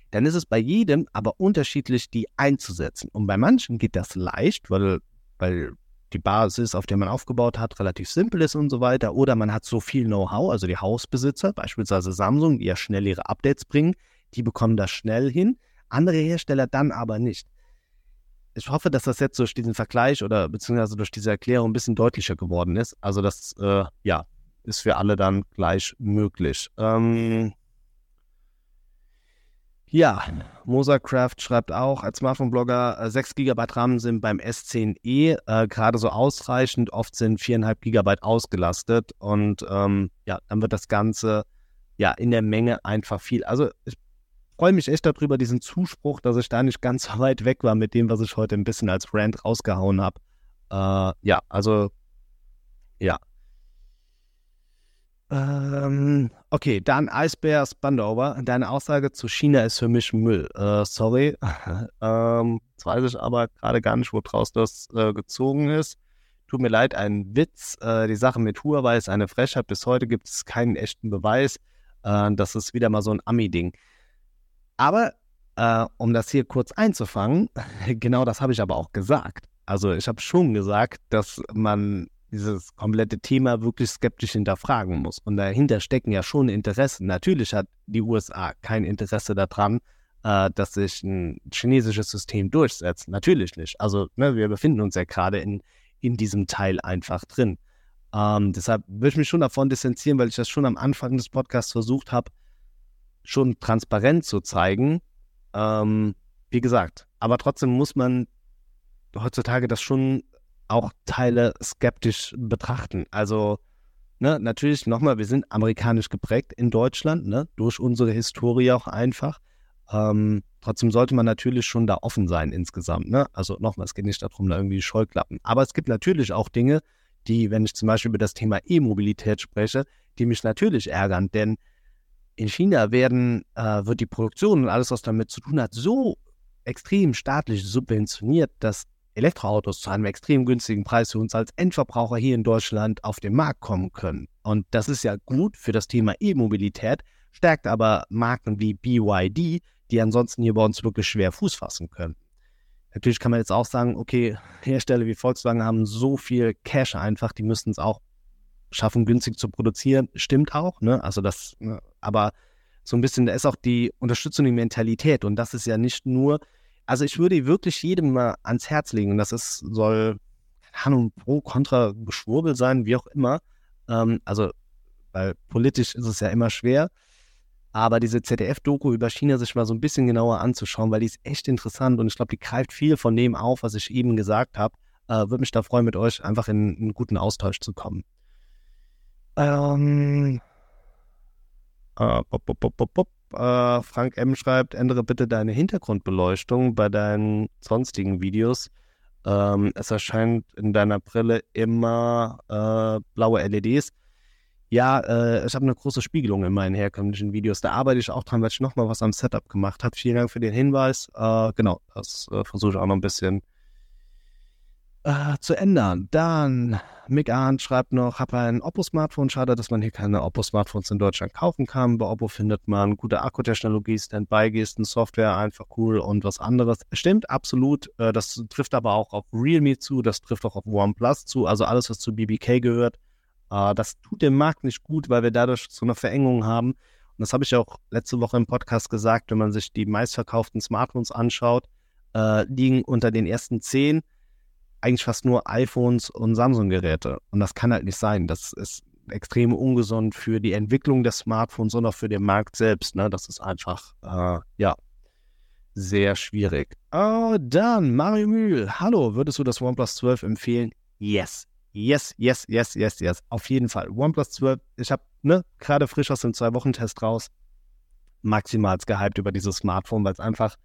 Speaker 1: dann ist es bei jedem aber unterschiedlich, die einzusetzen. Und bei manchen geht das leicht, weil, weil die Basis, auf der man aufgebaut hat, relativ simpel ist und so weiter. Oder man hat so viel Know-how, also die Hausbesitzer, beispielsweise Samsung, die ja schnell ihre Updates bringen, die bekommen das schnell hin, andere Hersteller dann aber nicht. Ich hoffe, dass das jetzt durch diesen Vergleich oder beziehungsweise durch diese Erklärung ein bisschen deutlicher geworden ist. Also das, äh, ja, ist für alle dann gleich möglich. Ähm, ja, Mosacraft schreibt auch, als Smartphone-Blogger, 6 GB RAM sind beim S10e äh, gerade so ausreichend. Oft sind 4,5 GB ausgelastet und ähm, ja, dann wird das Ganze ja in der Menge einfach viel. Also ich freue mich echt darüber, diesen Zuspruch, dass ich da nicht ganz so weit weg war mit dem, was ich heute ein bisschen als Rant rausgehauen habe. Äh, ja, also, ja. Ähm, okay, dann Eisbär Spandover. Deine Aussage zu China ist für mich Müll. Äh, sorry. ähm, jetzt weiß ich aber gerade gar nicht, woraus das äh, gezogen ist. Tut mir leid, ein Witz. Äh, die Sache mit Huawei ist eine Frechheit. Bis heute gibt es keinen echten Beweis. Äh, das ist wieder mal so ein Ami-Ding. Aber äh, um das hier kurz einzufangen, genau das habe ich aber auch gesagt. Also ich habe schon gesagt, dass man dieses komplette Thema wirklich skeptisch hinterfragen muss. Und dahinter stecken ja schon Interessen. Natürlich hat die USA kein Interesse daran, äh, dass sich ein chinesisches System durchsetzt. Natürlich nicht. Also ne, wir befinden uns ja gerade in, in diesem Teil einfach drin. Ähm, deshalb würde ich mich schon davon distanzieren, weil ich das schon am Anfang des Podcasts versucht habe, schon transparent zu zeigen. Ähm, wie gesagt, aber trotzdem muss man heutzutage das schon auch Teile skeptisch betrachten. Also ne, natürlich nochmal, wir sind amerikanisch geprägt in Deutschland, ne, durch unsere Historie auch einfach. Ähm, trotzdem sollte man natürlich schon da offen sein insgesamt. Ne? Also nochmal, es geht nicht darum, da irgendwie Scheuklappen. Aber es gibt natürlich auch Dinge, die, wenn ich zum Beispiel über das Thema E-Mobilität spreche, die mich natürlich ärgern. Denn in China werden, äh, wird die Produktion und alles, was damit zu tun hat, so extrem staatlich subventioniert, dass Elektroautos zu einem extrem günstigen Preis für uns als Endverbraucher hier in Deutschland auf den Markt kommen können. Und das ist ja gut für das Thema E-Mobilität, stärkt aber Marken wie BYD, die ansonsten hier bei uns wirklich schwer Fuß fassen können. Natürlich kann man jetzt auch sagen, okay, Hersteller wie Volkswagen haben so viel Cash einfach, die müssten es auch schaffen, günstig zu produzieren. Stimmt auch, ne? Also das, ne? Aber so ein bisschen, da ist auch die Unterstützung, die Mentalität. Und das ist ja nicht nur, also ich würde wirklich jedem mal ans Herz legen, und das ist, soll, keine Ahnung, pro, contra Geschwurbel sein, wie auch immer. Ähm, also, weil politisch ist es ja immer schwer. Aber diese ZDF-Doku über China sich mal so ein bisschen genauer anzuschauen, weil die ist echt interessant und ich glaube, die greift viel von dem auf, was ich eben gesagt habe. Äh, Würde mich da freuen, mit euch einfach in einen guten Austausch zu kommen. Ähm, äh, pop, pop, pop, äh, Frank M. schreibt, ändere bitte deine Hintergrundbeleuchtung bei deinen sonstigen Videos. Ähm, es erscheint in deiner Brille immer äh, blaue LEDs. Ja, äh, ich habe eine große Spiegelung in meinen herkömmlichen Videos. Da arbeite ich auch dran, weil ich nochmal was am Setup gemacht habe. Vielen Dank für den Hinweis. Genau, das versuche ich auch noch ein bisschen äh, zu ändern. Dann, Mick Arndt schreibt noch, habe ein Oppo-Smartphone. Schade, dass man hier keine Oppo-Smartphones in Deutschland kaufen kann. Bei Oppo findet man gute Akkutechnologie, Standby-Gesten, Software, einfach cool und was anderes. Stimmt, absolut. Äh, das trifft aber auch auf Realme zu, das trifft auch auf OnePlus zu, also alles, was zu BBK gehört. Äh, das tut dem Markt nicht gut, weil wir dadurch so eine Verengung haben. Und das habe ich auch letzte Woche im Podcast gesagt, wenn man sich die meistverkauften Smartphones anschaut, äh, liegen unter den ersten zehn eigentlich fast nur iPhones und Samsung-Geräte. Und das kann halt nicht sein. Das ist extrem ungesund für die Entwicklung des Smartphones und auch für den Markt selbst. Ne? Das ist einfach, äh, ja, sehr schwierig. Oh, dann, Mario Mühl. Hallo, würdest du das OnePlus 12 empfehlen? Yes. Yes, yes, yes, yes, yes. Auf jeden Fall. OnePlus 12, ich habe ne, gerade frisch aus dem Zwei-Wochen-Test raus, maximal gehypt über dieses Smartphone, weil es einfach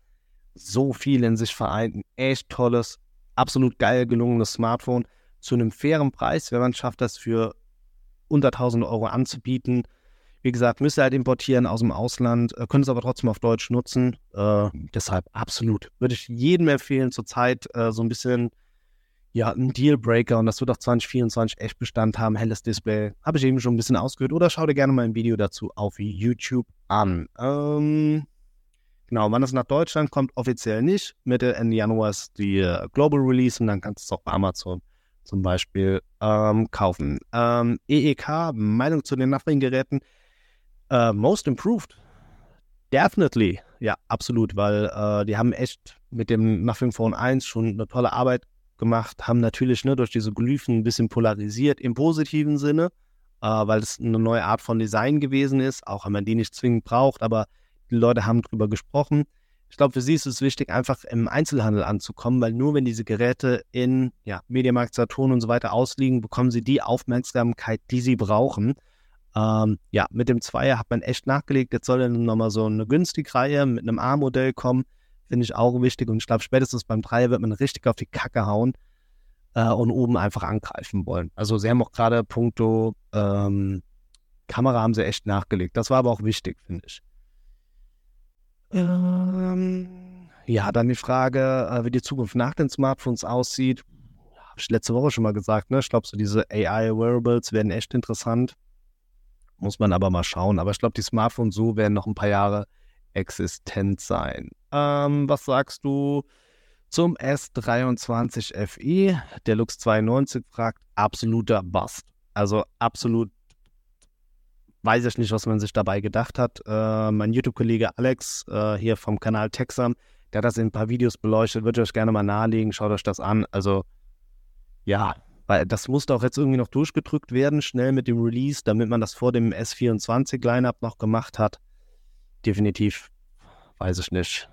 Speaker 1: so viel in sich vereint. Ein echt tolles, absolut geil gelungenes Smartphone zu einem fairen Preis, wenn man schafft, das für unter 1000 Euro anzubieten. Wie gesagt, müsst ihr halt importieren aus dem Ausland, äh, könnt es aber trotzdem auf Deutsch nutzen. Äh, deshalb absolut. Würde ich jedem empfehlen, zurzeit äh, so ein bisschen ja, ein Dealbreaker und das wird auch 2024 echt Bestand haben. Helles Display. Habe ich eben schon ein bisschen ausgehört. Oder schau dir gerne mal ein Video dazu auf YouTube an. Ähm, genau, wann es nach Deutschland kommt, offiziell nicht. Mitte, Ende Januar ist die äh, Global Release und dann kannst du es auch bei Amazon zum Beispiel ähm, kaufen. Ähm, EEK, Meinung zu den Nothing-Geräten. Uh, most improved. Definitely. Ja, absolut, weil äh, die haben echt mit dem Nothing Phone 1 schon eine tolle Arbeit gemacht, haben natürlich ne, durch diese Glyphen ein bisschen polarisiert im positiven Sinne, äh, weil es eine neue Art von Design gewesen ist, auch wenn man die nicht zwingend braucht, aber die Leute haben drüber gesprochen. Ich glaube, für sie ist es wichtig, einfach im Einzelhandel anzukommen, weil nur wenn diese Geräte in ja, Mediamarkt, Saturn und so weiter ausliegen, bekommen sie die Aufmerksamkeit, die sie brauchen. Ähm, ja, mit dem Zweier hat man echt nachgelegt. Jetzt soll dann nochmal so eine günstige Reihe mit einem A-Modell kommen finde ich auch wichtig. Und ich glaube, spätestens beim Dreier wird man richtig auf die Kacke hauen äh, und oben einfach angreifen wollen. Also sie haben auch gerade puncto ähm, Kamera haben sie echt nachgelegt. Das war aber auch wichtig, finde ich. Ähm, ja, dann die Frage, äh, wie die Zukunft nach den Smartphones aussieht. Habe ich letzte Woche schon mal gesagt. Ne? Ich glaube, so diese AI-Wearables werden echt interessant. Muss man aber mal schauen. Aber ich glaube, die Smartphones so werden noch ein paar Jahre existent sein. Ähm, was sagst du zum S23 FE? Der Lux 92 fragt, absoluter Bust. Also absolut weiß ich nicht, was man sich dabei gedacht hat. Äh, mein YouTube-Kollege Alex äh, hier vom Kanal Texam, der hat das in ein paar Videos beleuchtet, würde ich euch gerne mal nahelegen, schaut euch das an. Also ja, weil das musste auch jetzt irgendwie noch durchgedrückt werden, schnell mit dem Release, damit man das vor dem S24-Lineup noch gemacht hat definitiv, weiß ich nicht.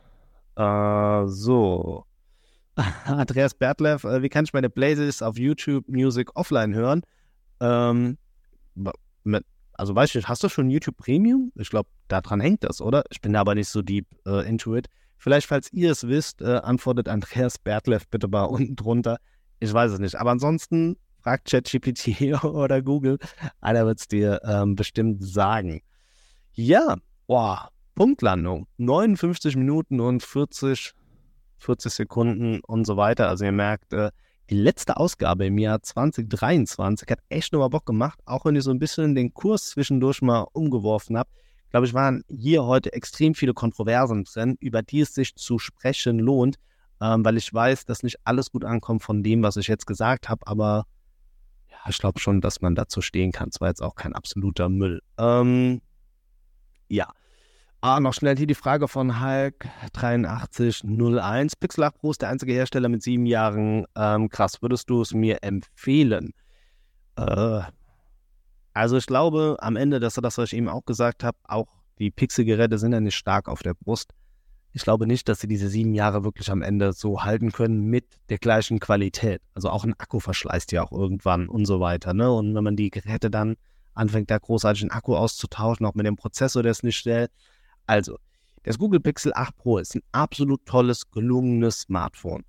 Speaker 1: Äh, so. Andreas Bertlev, äh, wie kann ich meine Playlists auf YouTube Music offline hören? Ähm, mit, also weißt du, hast du schon YouTube Premium? Ich glaube, daran hängt das, oder? Ich bin da aber nicht so deep äh, into it. Vielleicht, falls ihr es wisst, äh, antwortet Andreas Bertleff bitte mal unten drunter. Ich weiß es nicht. Aber ansonsten fragt ChatGPT oder Google. Einer wird es dir ähm, bestimmt sagen. Ja, boah, Punktlandung. 59 Minuten und 40, 40 Sekunden und so weiter. Also ihr merkt, äh, die letzte Ausgabe im Jahr 2023 hat echt nochmal Bock gemacht, auch wenn ich so ein bisschen den Kurs zwischendurch mal umgeworfen habe. Glaube ich, waren hier heute extrem viele Kontroversen drin, über die es sich zu sprechen lohnt, ähm, weil ich weiß, dass nicht alles gut ankommt von dem, was ich jetzt gesagt habe, aber ja, ich glaube schon, dass man dazu stehen kann. Zwar jetzt auch kein absoluter Müll. Ähm, ja. Ah, noch schnell hier die Frage von Hulk 8301. Pixel 8 Pro ist der einzige Hersteller mit sieben Jahren. Ähm, krass, würdest du es mir empfehlen? Äh, also ich glaube am Ende, dass das, was ich eben auch gesagt habe, auch die Pixel-Geräte sind ja nicht stark auf der Brust. Ich glaube nicht, dass sie diese sieben Jahre wirklich am Ende so halten können mit der gleichen Qualität. Also auch ein Akku verschleißt ja auch irgendwann und so weiter. Ne? Und wenn man die Geräte dann anfängt, da großartig einen Akku auszutauschen, auch mit dem Prozessor, der ist nicht schnell, also, das Google Pixel 8 Pro ist ein absolut tolles, gelungenes Smartphone.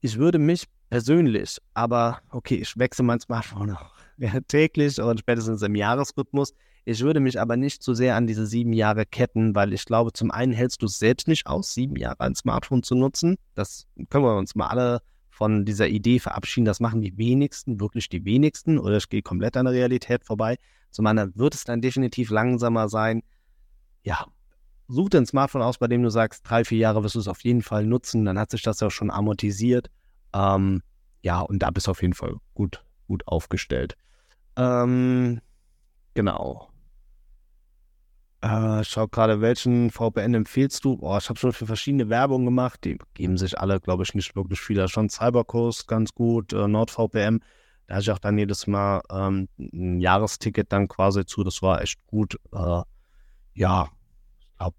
Speaker 1: Ich würde mich persönlich, aber okay, ich wechsle mein Smartphone auch ja, täglich und spätestens im Jahresrhythmus. Ich würde mich aber nicht zu so sehr an diese sieben Jahre ketten, weil ich glaube, zum einen hältst du es selbst nicht aus, sieben Jahre ein Smartphone zu nutzen. Das können wir uns mal alle von dieser Idee verabschieden. Das machen die wenigsten, wirklich die wenigsten, oder ich gehe komplett an der Realität vorbei. Zum anderen wird es dann definitiv langsamer sein. Ja, such dir ein Smartphone aus, bei dem du sagst, drei, vier Jahre wirst du es auf jeden Fall nutzen, dann hat sich das ja schon amortisiert. Ähm, ja, und da bist du auf jeden Fall gut, gut aufgestellt. Ähm, genau. Äh, schau gerade, welchen VPN empfiehlst du? Oh, ich habe schon für verschiedene Werbung gemacht. Die geben sich alle, glaube ich, nicht wirklich viel. Schon Cybercoast ganz gut, äh, NordVPN. Da hatte ich auch dann jedes Mal ähm, ein Jahresticket dann quasi zu. Das war echt gut. Äh, ja, glaube,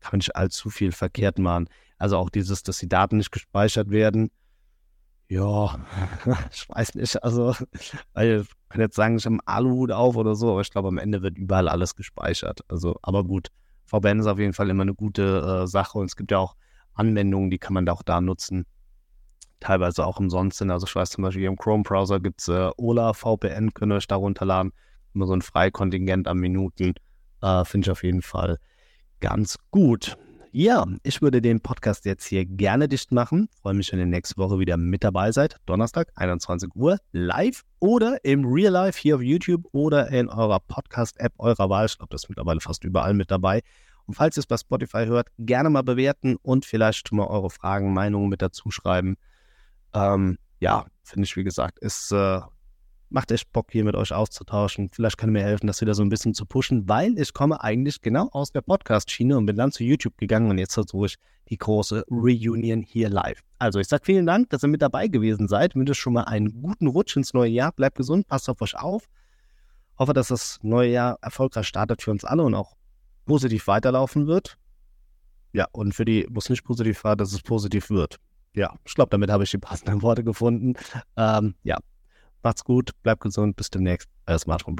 Speaker 1: kann nicht allzu viel verkehrt machen. Also auch dieses, dass die Daten nicht gespeichert werden. Ja, ich weiß nicht. Also, ich kann jetzt sagen, ich habe einen Aluhut auf oder so, aber ich glaube, am Ende wird überall alles gespeichert. Also, aber gut, VPN ist auf jeden Fall immer eine gute äh, Sache und es gibt ja auch Anwendungen, die kann man da auch da nutzen. Teilweise auch umsonst sind. Also ich weiß zum Beispiel, im Chrome-Browser gibt es äh, Ola VPN, könnt ihr euch da runterladen. Immer so ein Freikontingent an Minuten. Äh, Finde ich auf jeden Fall ganz gut. Ja, ich würde den Podcast jetzt hier gerne dicht machen. Freue mich, wenn ihr nächste Woche wieder mit dabei seid. Donnerstag, 21 Uhr, live oder im Real Life hier auf YouTube oder in eurer Podcast-App eurer Wahl. Ich glaube, das ist mittlerweile fast überall mit dabei. Und falls ihr es bei Spotify hört, gerne mal bewerten und vielleicht mal eure Fragen, Meinungen mit dazu schreiben. Ähm, ja, finde ich, wie gesagt, ist äh, macht echt Bock, hier mit euch auszutauschen. Vielleicht kann mir helfen, das wieder so ein bisschen zu pushen, weil ich komme eigentlich genau aus der Podcast-Schiene und bin dann zu YouTube gegangen und jetzt versuche ich die große Reunion hier live. Also ich sage vielen Dank, dass ihr mit dabei gewesen seid. Wünsche schon mal einen guten Rutsch ins neue Jahr. Bleibt gesund, passt auf euch auf. Hoffe, dass das neue Jahr erfolgreich startet für uns alle und auch positiv weiterlaufen wird. Ja, und für die, wo es nicht positiv war, dass es positiv wird. Ja, ich glaube, damit habe ich die passenden Worte gefunden. Ähm, ja, Macht's gut, bleibt gesund, bis demnächst. Euer Smartphone